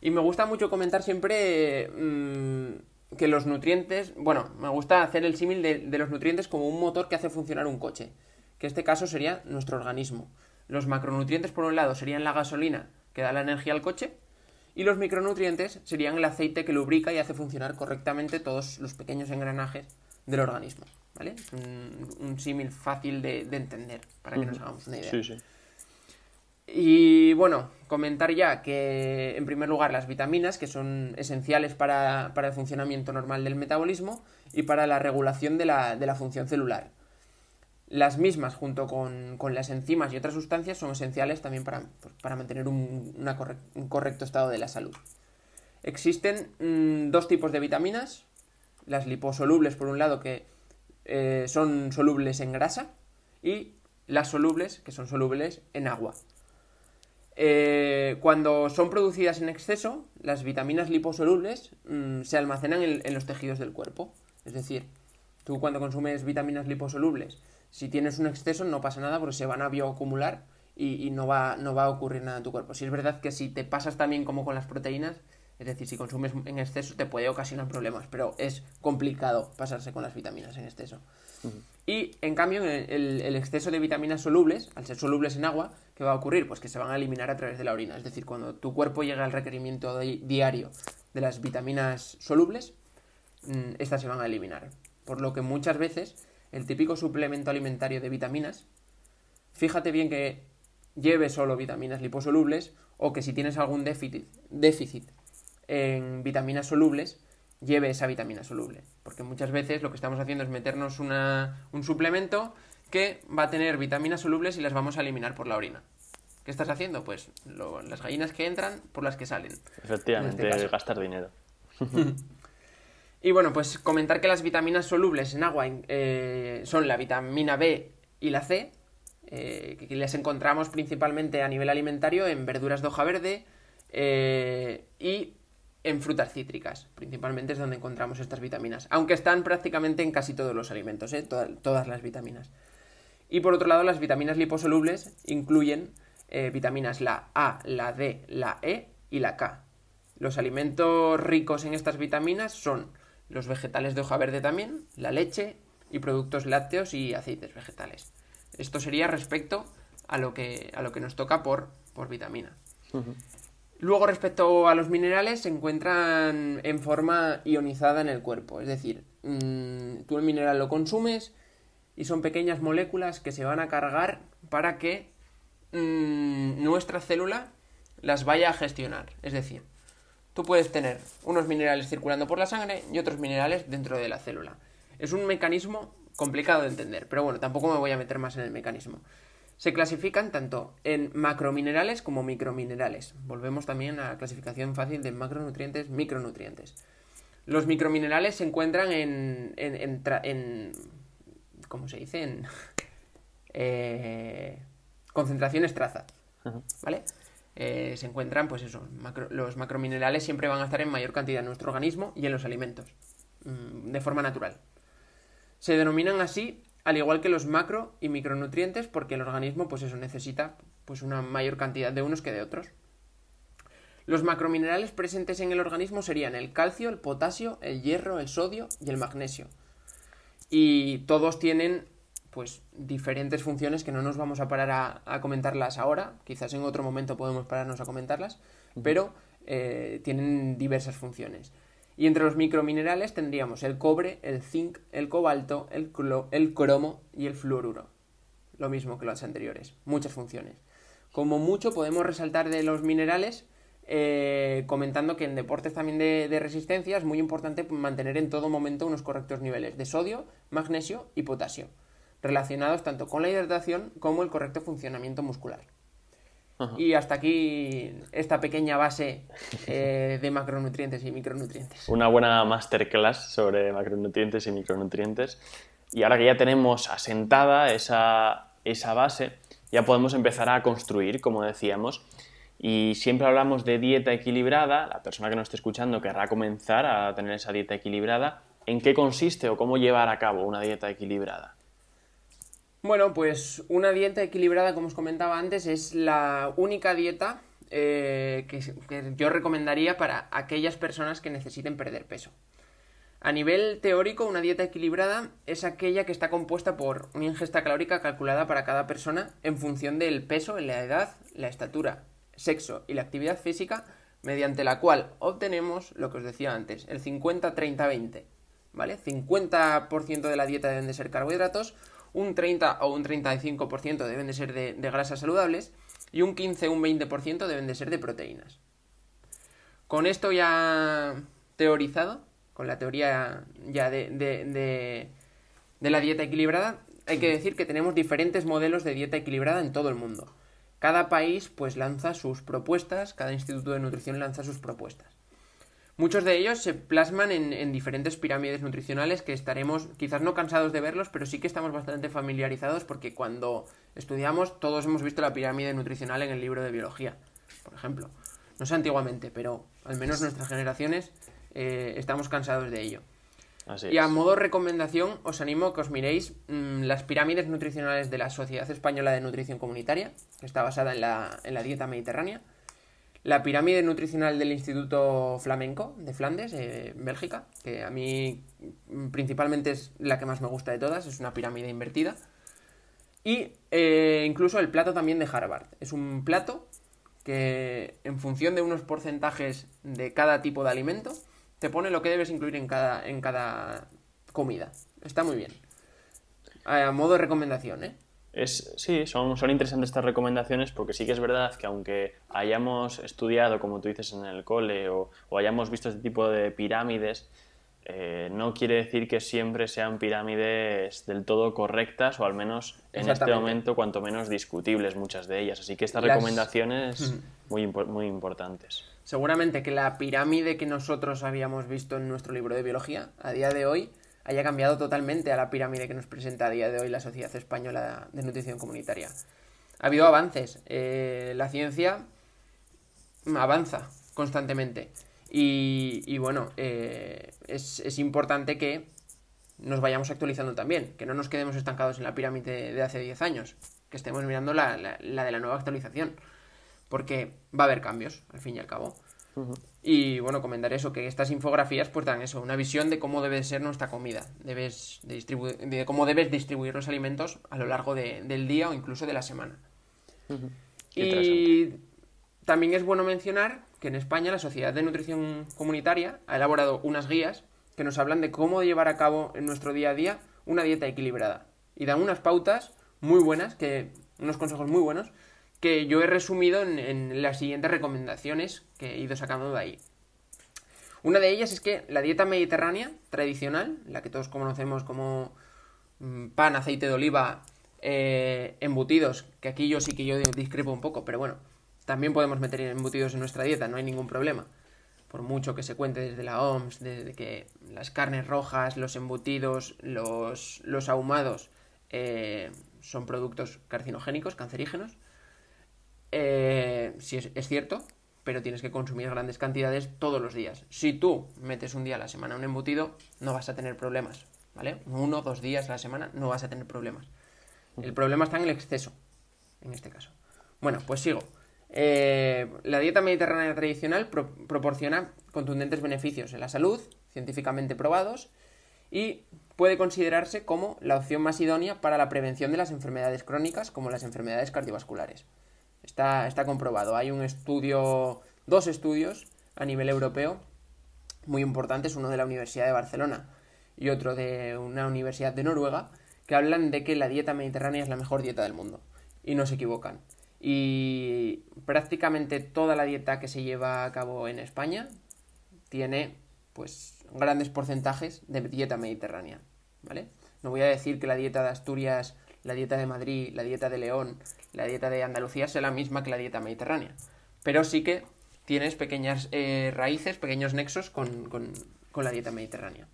Speaker 2: Y me gusta mucho comentar siempre mm, que los nutrientes, bueno, me gusta hacer el símil de, de los nutrientes como un motor que hace funcionar un coche, que en este caso sería nuestro organismo. Los macronutrientes, por un lado, serían la gasolina que da la energía al coche, y los micronutrientes serían el aceite que lubrica y hace funcionar correctamente todos los pequeños engranajes del organismo. ¿vale? un, símil fácil de, entender, para que nos hagamos una idea. Sí, sí. Y bueno, comentar ya que en primer lugar las vitaminas, que son esenciales para, el funcionamiento normal del metabolismo y para la regulación de la, función celular. Las mismas, junto con, las enzimas y otras sustancias, son esenciales también para, pues, mantener un, correcto estado de la salud. Existen mm, dos tipos de vitaminas, las liposolubles por un lado, que eh, son solubles en grasa y las solubles, que son solubles en agua. Eh, cuando son producidas en exceso, las vitaminas liposolubles mm, se almacenan en, los tejidos del cuerpo. Es decir, tú cuando consumes vitaminas liposolubles, si tienes un exceso no pasa nada porque se van a bioacumular y, y no, va, no va a ocurrir nada en tu cuerpo. Si es verdad que si te pasas también como con las proteínas, Es decir, si consumes en exceso te puede ocasionar problemas, pero es complicado pasarse con las vitaminas en exceso. Y en cambio, el, el, exceso de vitaminas solubles, al ser solubles en agua, ¿qué va a ocurrir? Pues que se van a eliminar a través de la orina. Es decir, cuando tu cuerpo llega al requerimiento diario de las vitaminas solubles, mm, estas se van a eliminar. Por lo que muchas veces el típico suplemento alimentario de vitaminas, fíjate bien que lleve solo vitaminas liposolubles o que si tienes algún déficit, déficit en vitaminas solubles, lleve esa vitamina soluble. Porque muchas veces lo que estamos haciendo es meternos un suplemento que va a tener vitaminas solubles y las vamos a eliminar por la orina. ¿Qué estás haciendo? Pues las gallinas que entran por las que salen.
Speaker 1: Efectivamente, este gastar dinero.
Speaker 2: y bueno, pues comentar que las vitaminas solubles en agua eh, son la vitamina B y la C, eh, que las encontramos principalmente a nivel alimentario en verduras de hoja verde eh, y en frutas cítricas, principalmente es donde encontramos estas vitaminas, aunque están prácticamente en casi todos los alimentos, todas las vitaminas. Y por otro lado, las vitaminas liposolubles incluyen vitaminas la A, la D, la E y la K. Los alimentos ricos en estas vitaminas son los vegetales de hoja verde también, la leche y productos lácteos y aceites vegetales. Esto sería respecto a lo que, a lo que nos toca por, por vitamina. Luego, respecto a los minerales, se encuentran en forma ionizada en el cuerpo. Es decir, mm, tú el mineral lo consumes y son pequeñas moléculas que se van a cargar para que mm, nuestra célula las vaya a gestionar. Es decir, tú puedes tener unos minerales circulando por la sangre y otros minerales dentro de la célula. Es un mecanismo complicado de entender, pero bueno, tampoco me voy a meter más en el mecanismo. Se clasifican tanto en macrominerales como microminerales. Volvemos también a la clasificación fácil de macronutrientes, micronutrientes. Los microminerales se encuentran en, en, ¿cómo se dice? En eh, concentraciones traza, ¿vale? Eh, se encuentran, pues eso, los macrominerales siempre van a estar en mayor cantidad en nuestro organismo y en los alimentos, mm, de forma natural. Se denominan así al igual que los macro y micronutrientes, porque el organismo, pues eso, necesita pues una mayor cantidad de unos que de otros. Los macrominerales presentes en el organismo serían el calcio, el potasio, el hierro, el sodio y el magnesio. Y todos tienen pues diferentes funciones que no nos vamos a parar a, comentarlas ahora, quizás en otro momento podemos pararnos a comentarlas, pero eh, tienen diversas funciones. Y entre los microminerales tendríamos el cobre, el zinc, el cobalto, el, el cromo y el fluoruro. Lo mismo que los anteriores, muchas funciones. Como mucho podemos resaltar de los minerales eh, comentando que en deportes también de, de, resistencia es muy importante mantener en todo momento unos correctos niveles de sodio, magnesio y potasio, relacionados tanto con la hidratación como el correcto funcionamiento muscular. Y hasta aquí esta pequeña base eh, de macronutrientes y micronutrientes.
Speaker 1: Una buena masterclass sobre macronutrientes y micronutrientes. Y ahora que ya tenemos asentada esa, esa base, ya podemos empezar a construir, como decíamos. Y siempre hablamos de dieta equilibrada. La persona que nos esté escuchando querrá comenzar a tener esa dieta equilibrada. ¿En qué consiste o cómo llevar a cabo una dieta equilibrada?
Speaker 2: Bueno, pues una dieta equilibrada, como os comentaba antes, es la única dieta eh, que, yo recomendaría para aquellas personas que necesiten perder peso. A nivel teórico, una dieta equilibrada es aquella que está compuesta por una ingesta calórica calculada para cada persona en función del peso, la edad, la estatura, sexo y la actividad física, mediante la cual obtenemos lo que os decía antes, el 50-30-20. ¿Vale? 50% de la dieta deben de ser carbohidratos, un 30 o un 35% deben de ser de, grasas saludables y un 15 o un 20% deben de ser de proteínas. Con esto ya teorizado, con la teoría ya de, de, la dieta equilibrada, hay que decir que tenemos diferentes modelos de dieta equilibrada en todo el mundo. Cada país pues lanza sus propuestas, cada instituto de nutrición lanza sus propuestas. Muchos de ellos se plasman en, diferentes pirámides nutricionales que estaremos quizás no cansados de verlos, pero sí que estamos bastante familiarizados porque cuando estudiamos todos hemos visto la pirámide nutricional en el libro de biología, por ejemplo. No sé antiguamente, pero al menos nuestras generaciones eh, estamos cansados de ello. y a modo recomendación os animo a que os miréis mm, las pirámides nutricionales de la Sociedad Española de Nutrición Comunitaria, que está basada en la, en la dieta mediterránea la pirámide nutricional del Instituto Flamenco de Flandes, eh, Bélgica, que a mí mm, principalmente es la que más me gusta de todas, es una pirámide invertida. Y eh, incluso el plato también de Harvard. Es un plato que en función de unos porcentajes de cada tipo de alimento, te pone lo que debes incluir en cada, en cada comida. Está muy bien. A modo de recomendación, ¿eh?
Speaker 1: Es, sí, son, son interesantes estas recomendaciones porque sí que es verdad que aunque hayamos estudiado, como tú dices, en el cole o, hayamos visto este tipo de pirámides, eh, no quiere decir que siempre sean pirámides del todo correctas o al menos en este momento cuanto menos discutibles muchas de ellas. Así que estas recomendaciones muy, muy importantes.
Speaker 2: Seguramente que la pirámide que nosotros habíamos visto en nuestro libro de biología a día de hoy haya cambiado totalmente a la pirámide que nos presenta a día de hoy la Sociedad Española de Nutrición Comunitaria. Ha habido avances. Eh, la ciencia avanza constantemente. Y, bueno, eh, es, importante que nos vayamos actualizando también, que no nos quedemos estancados en la pirámide de hace 10 años, que estemos mirando la, la de la nueva actualización, porque va a haber cambios, al fin y al cabo. Y bueno, comentar eso, que estas infografías pues dan eso, una visión de cómo debe ser nuestra comida, debes de, de cómo debes distribuir los alimentos a lo largo del día o incluso de la semana. Y también es bueno mencionar que en España la Sociedad de Nutrición Comunitaria ha elaborado unas guías que nos hablan de cómo llevar a cabo en nuestro día a día una dieta equilibrada. Y dan unas pautas muy buenas, que, unos consejos muy buenos, que yo he resumido en, las siguientes recomendaciones que he ido sacando de ahí. Una de ellas es que la dieta mediterránea tradicional, la que todos conocemos como mm, pan, aceite de oliva, eh, embutidos, que aquí yo sí que yo discrepo un poco, pero bueno, también podemos meter embutidos en nuestra dieta, no hay ningún problema. Por mucho que se cuente desde la OMS, desde que las carnes rojas, los embutidos, los, los ahumados eh, son productos carcinogénicos, cancerígenos, eh, sí es, cierto, pero tienes que consumir grandes cantidades todos los días. Si tú metes un día a la semana un embutido, no vas a tener problemas, ¿vale? Uno o dos días a la semana no vas a tener problemas. El problema está en el exceso, en este caso. Bueno, pues sigo. Eh, la dieta mediterránea tradicional proporciona contundentes beneficios en la salud, científicamente probados, y puede considerarse como la opción más idónea para la prevención de las enfermedades crónicas como las enfermedades cardiovasculares. Está, está comprobado. Hay un estudio, dos estudios a nivel europeo muy importantes, uno de la Universidad de Barcelona y otro de una universidad de Noruega, que hablan de que la dieta mediterránea es la mejor dieta del mundo. Y no se equivocan. Y prácticamente toda la dieta que se lleva a cabo en España tiene pues grandes porcentajes de dieta mediterránea, ¿vale? No voy a decir que la dieta de Asturias la dieta de Madrid, la dieta de León, la dieta de Andalucía sea la misma que la dieta mediterránea. Pero sí que tienes pequeñas eh, raíces, pequeños nexos con, la dieta mediterránea.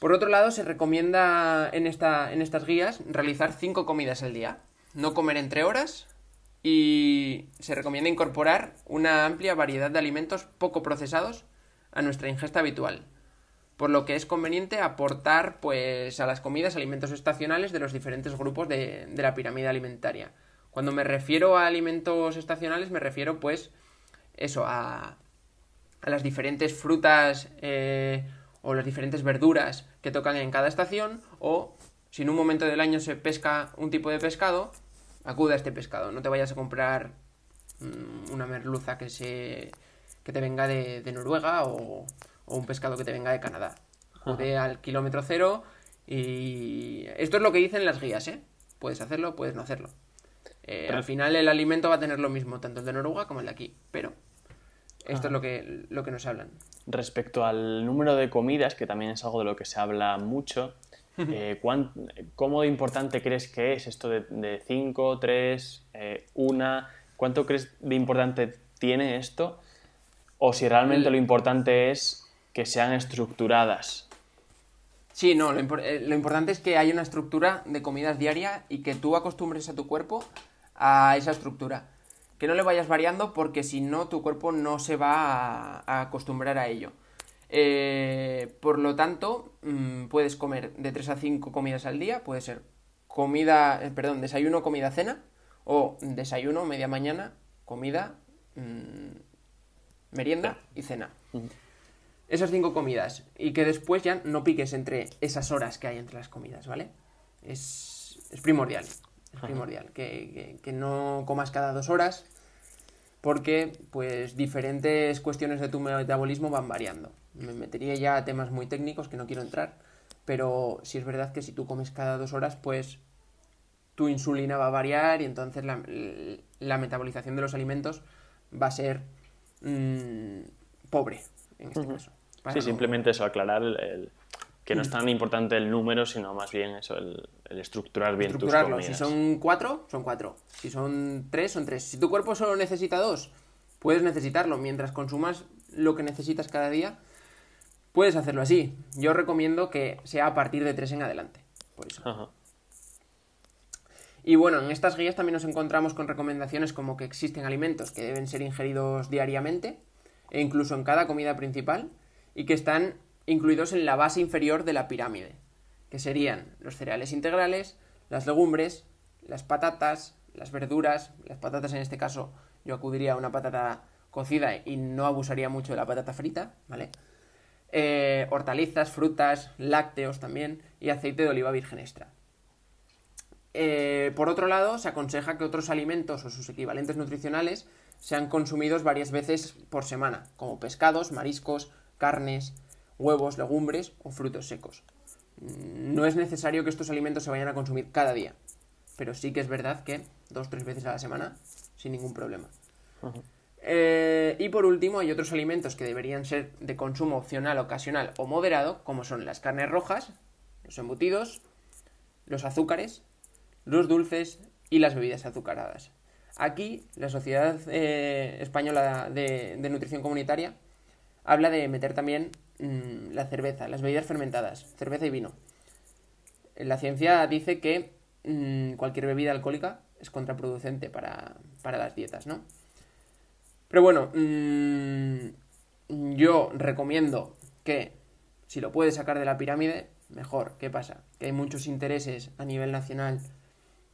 Speaker 2: Por otro lado, se recomienda en, esta, en estas guías realizar cinco comidas al día, no comer entre horas y se recomienda incorporar una amplia variedad de alimentos poco procesados a nuestra ingesta habitual, por lo que es conveniente aportar pues a las comidas alimentos estacionales de los diferentes grupos de, la pirámide alimentaria. Cuando me refiero a alimentos estacionales me refiero pues eso, a, a las diferentes frutas eh, o las diferentes verduras que tocan en cada estación o si en un momento del año se pesca un tipo de pescado, acude a este pescado. No te vayas a comprar mm, una merluza que se que te venga de Noruega o, o un pescado que te venga de Canadá. Jude al kilómetro cero y esto es lo que dicen las guías, ¿eh? Puedes hacerlo, puedes no hacerlo. Eh, al final el alimento va a tener lo mismo, tanto el de Noruega como el de aquí, pero esto es lo que, lo que nos hablan.
Speaker 1: Respecto al número de comidas, que también es algo de lo que se habla mucho, eh, ¿cómo de importante crees que es esto de 5, 3, 1? ¿Cuánto crees de importante tiene esto? O si realmente lo importante es que sean estructuradas.
Speaker 2: Sí, no, eh, lo, importante es que haya una estructura de comidas diaria y que tú acostumbres a tu cuerpo a esa estructura. Que no le vayas variando porque si no tu cuerpo no se va a, acostumbrar a ello. Eh, por lo tanto, mm, puedes comer de 3 a 5 comidas al día, puede ser comida, eh, perdón, desayuno, comida, cena, o desayuno, media mañana, comida, mm, merienda y cena. Esas cinco comidas. Y que después ya no piques entre esas horas que hay entre las comidas, ¿vale? Es, es primordial. Es primordial. Que, que no comas cada dos horas. Porque, pues, diferentes cuestiones de tu metabolismo van variando. Me metería ya a temas muy técnicos que no quiero entrar. Pero sí es verdad que si tú comes cada dos horas, pues tu insulina va a variar y entonces la, la metabolización de los alimentos va a ser mmm, pobre en este caso.
Speaker 1: Sí, simplemente eso, aclarar el, que no es tan importante el número, sino más bien eso, el, estructurar bien tus comidas.
Speaker 2: Si son cuatro, son cuatro. Si son tres, son tres. Si tu cuerpo solo necesita dos, puedes necesitarlo. Mientras consumas lo que necesitas cada día, puedes hacerlo así. Yo recomiendo que sea a partir de tres en adelante. Por eso. Y bueno, en estas guías también nos encontramos con recomendaciones como que existen alimentos que deben ser ingeridos diariamente e incluso en cada comida principal y que están incluidos en la base inferior de la pirámide, que serían los cereales integrales, las legumbres, las patatas, las verduras, las patatas en este caso yo acudiría a una patata cocida y no abusaría mucho de la patata frita, ¿vale? Eh, hortalizas, frutas, lácteos también y aceite de oliva virgen extra. Eh, por otro lado, se aconseja que otros alimentos o sus equivalentes nutricionales sean consumidos varias veces por semana, como pescados, mariscos, carnes, huevos, legumbres o frutos secos. Mm, no es necesario que estos alimentos se vayan a consumir cada día, pero sí que es verdad que dos o tres veces a la semana, sin ningún problema. Eh, y por último, hay otros alimentos que deberían ser de consumo opcional, ocasional o moderado, como son las carnes rojas, los embutidos, los azúcares, los dulces y las bebidas azucaradas. Aquí, la Sociedad eh, Española de, Nutrición Comunitaria habla de meter también mm, la cerveza, las bebidas fermentadas, cerveza y vino. La ciencia dice que mm, cualquier bebida alcohólica es contraproducente para, las dietas, ¿no? Pero bueno, mm, yo recomiendo que si lo puedes sacar de la pirámide, mejor. ¿Qué pasa? Que hay muchos intereses a nivel nacional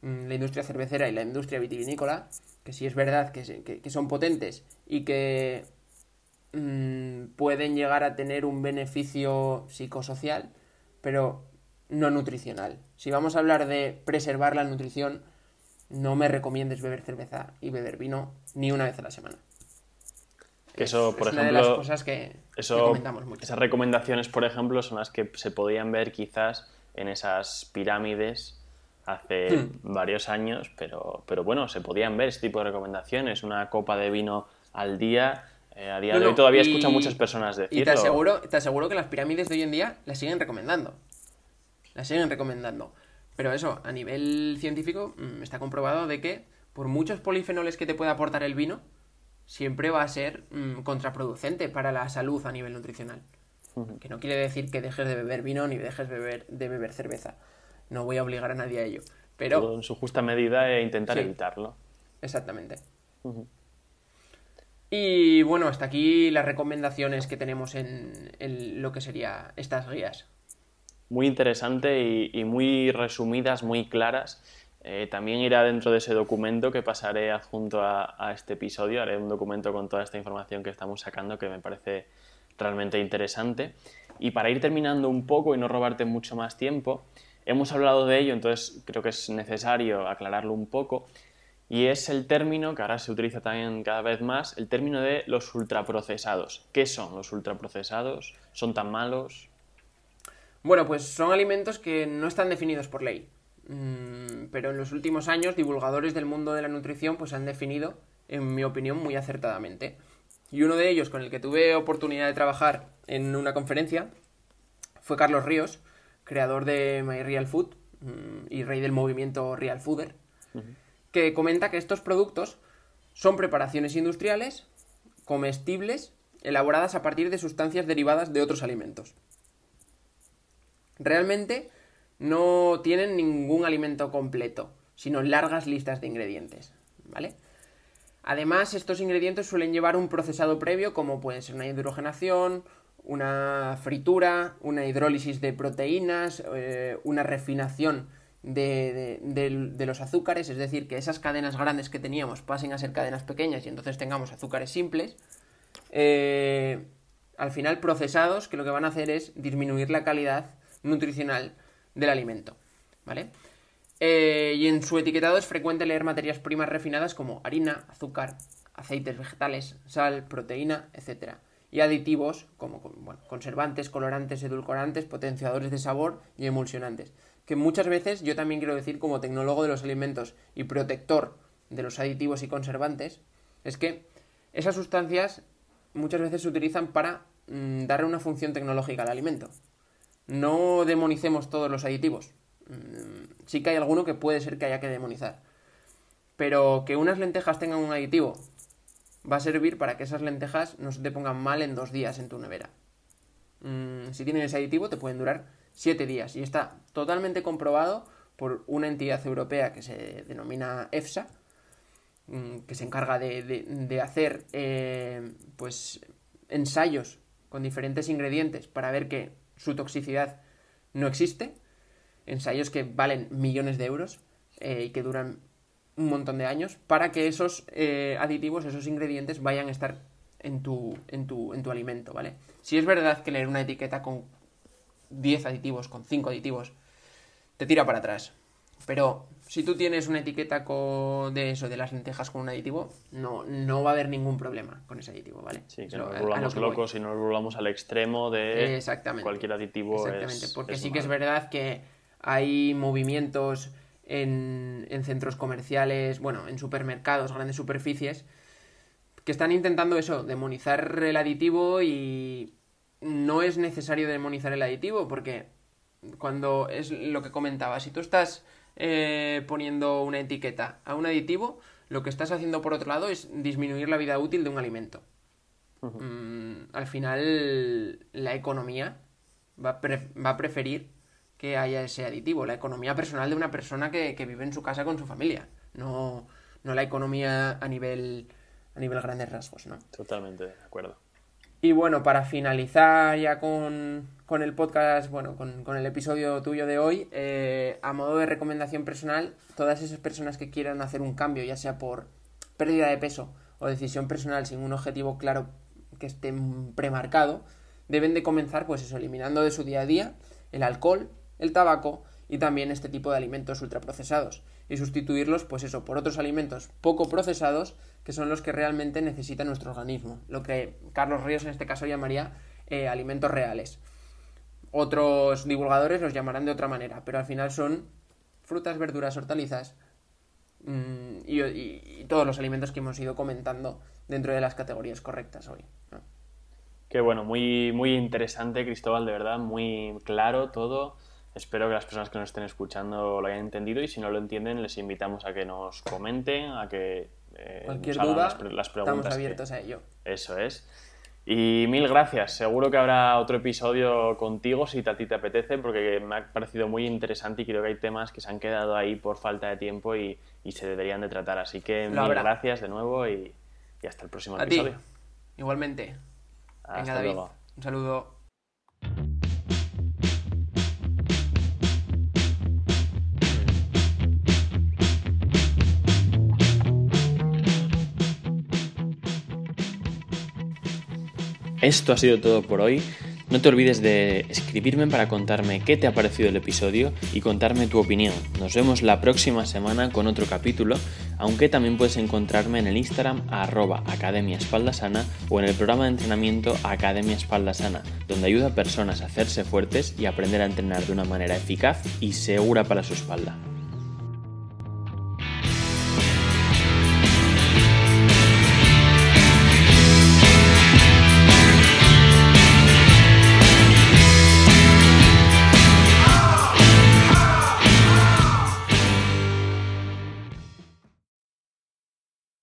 Speaker 2: la industria cervecera y la industria vitivinícola, que sí es verdad que, son potentes y que mm, pueden llegar a tener un beneficio psicosocial, pero no nutricional. Si vamos a hablar de preservar la nutrición, no me recomiendes beber cerveza y beber vino ni una vez a la semana.
Speaker 1: eso, por ejemplo,
Speaker 2: una de las cosas que, comentamos mucho.
Speaker 1: Esas recomendaciones, por ejemplo, son las que se podían ver quizás en esas pirámides hace hmm. varios años, pero, pero bueno, se podían ver este tipo de recomendaciones, una copa de vino al día. Eh, a día de hoy todavía escucho a muchas personas decirlo.
Speaker 2: Y te aseguro, te aseguro que las pirámides de hoy en día las siguen recomendando. Las siguen recomendando. Pero eso, a nivel científico, mm, está comprobado de que por muchos polifenoles que te pueda aportar el vino, siempre va a ser mm, contraproducente para la salud a nivel nutricional. Que no quiere decir que dejes de beber vino ni dejes beber, de beber cerveza no voy a obligar a nadie a ello. Pero...
Speaker 1: en su justa medida e intentar evitarlo.
Speaker 2: Exactamente. Y bueno, hasta aquí las recomendaciones que tenemos en, lo que sería estas guías.
Speaker 1: Muy interesante y, muy resumidas, muy claras. Eh, también irá dentro de ese documento que pasaré adjunto a, este episodio. Haré un documento con toda esta información que estamos sacando que me parece realmente interesante. Y para ir terminando un poco y no robarte mucho más tiempo, Hemos hablado de ello, entonces creo que es necesario aclararlo un poco. Y es el término, que ahora se utiliza también cada vez más, el término de los ultraprocesados. ¿Qué son los ultraprocesados? ¿Son tan malos?
Speaker 2: Bueno, pues son alimentos que no están definidos por ley. Mm, pero en los últimos años, divulgadores del mundo de la nutrición pues han definido, en mi opinión, muy acertadamente. Y uno de ellos, con el que tuve oportunidad de trabajar en una conferencia, fue Carlos Ríos, creador de My Real Food mm, y rey del movimiento Real Fooder, que comenta que estos productos son preparaciones industriales, comestibles, elaboradas a partir de sustancias derivadas de otros alimentos. Realmente no tienen ningún alimento completo, sino largas listas de ingredientes, ¿vale? Además, estos ingredientes suelen llevar un procesado previo, como puede ser una hidrogenación, una fritura, una hidrólisis de proteínas, eh, una refinación de, los azúcares, es decir, que esas cadenas grandes que teníamos pasen a ser cadenas pequeñas y entonces tengamos azúcares simples. eh, al final procesados que lo que van a hacer es disminuir la calidad nutricional del alimento, ¿vale? Eh, y en su etiquetado es frecuente leer materias primas refinadas como harina, azúcar, aceites vegetales, sal, proteína, etc. Y aditivos como conservantes, colorantes, edulcorantes, potenciadores de sabor y emulsionantes. Que muchas veces yo también quiero decir como tecnólogo de los alimentos y protector de los aditivos y conservantes, es que esas sustancias muchas veces se utilizan para mm, darle una función tecnológica al alimento. No demonicemos todos los aditivos. Mm, sí que hay alguno que puede ser que haya que demonizar. Pero que unas lentejas tengan un aditivo va a servir para que esas lentejas no se te pongan mal en dos días en tu nevera. Mm, si tienen ese aditivo te pueden durar siete días y está totalmente comprobado por una entidad europea que se denomina EFSA, mm, que se encarga de, hacer eh, pues ensayos con diferentes ingredientes para ver que su toxicidad no existe, ensayos que valen millones de euros eh, y que duran un montón de años para que esos eh, aditivos, esos ingredientes vayan a estar en tu, en, tu, en tu alimento, ¿vale? Si es verdad que leer una etiqueta con 10 aditivos, con 5 aditivos, te tira para atrás. Pero si tú tienes una etiqueta con de eso, de las lentejas con un aditivo, no, no va a haber ningún problema con ese aditivo, ¿vale?
Speaker 1: Sí, que no nos volvamos locos y no nos volvamos al extremo de cualquier aditivo.
Speaker 2: Exactamente, porque sí que es verdad que hay movimientos en, centros comerciales, bueno, en supermercados, grandes superficies, que están intentando eso, demonizar el aditivo y no es necesario demonizar el aditivo porque cuando es lo que comentaba, si tú estás eh, poniendo una etiqueta a un aditivo, lo que estás haciendo por otro lado es disminuir la vida útil de un alimento. Mm, al final, la economía va va a preferir que haya ese aditivo, la economía personal de una persona que, vive en su casa con su familia, no, no la economía a nivel, a nivel grandes rasgos, ¿no?
Speaker 1: Totalmente de acuerdo.
Speaker 2: Y bueno, para finalizar ya con, el podcast, bueno, con, el episodio tuyo de hoy, eh, a modo de recomendación personal, todas esas personas que quieran hacer un cambio, ya sea por pérdida de peso o decisión personal sin un objetivo claro que esté premarcado, deben de comenzar, pues eso, eliminando de su día a día el alcohol, el tabaco y también este tipo de alimentos ultraprocesados. Y sustituirlos pues eso por otros alimentos poco procesados que son los que realmente necesita nuestro organismo. Lo que Carlos Ríos en este caso llamaría eh, alimentos reales. Otros divulgadores los llamarán de otra manera pero al final son frutas verduras hortalizas mm, y, todos los alimentos que hemos ido comentando dentro de las categorías correctas hoy
Speaker 1: Qué bueno, muy, muy interesante, Cristóbal, de verdad, muy claro todo. Espero que las personas que nos estén escuchando lo hayan entendido y si no lo entienden les invitamos a que nos comenten, a que
Speaker 2: eh, Cualquier duda, las, preguntas. Estamos abiertos a ello.
Speaker 1: Eso es. Y mil gracias. Seguro que habrá otro episodio contigo si a ti te apetece, porque me ha parecido muy interesante y creo que hay temas que se han quedado ahí por falta de tiempo y, se deberían de tratar. Así que mil gracias de nuevo y, hasta el próximo episodio.
Speaker 2: Igualmente. Hasta luego. Un saludo.
Speaker 1: Esto ha sido todo por hoy. No te olvides de escribirme para contarme qué te ha parecido el episodio y contarme tu opinión. Nos vemos la próxima semana con otro capítulo, aunque también puedes encontrarme en el Instagram arroba Academia Espalda Sana o en el programa de entrenamiento Academia Espalda Sana, donde ayuda a personas a hacerse fuertes y aprender a entrenar de una manera eficaz y segura para su espalda.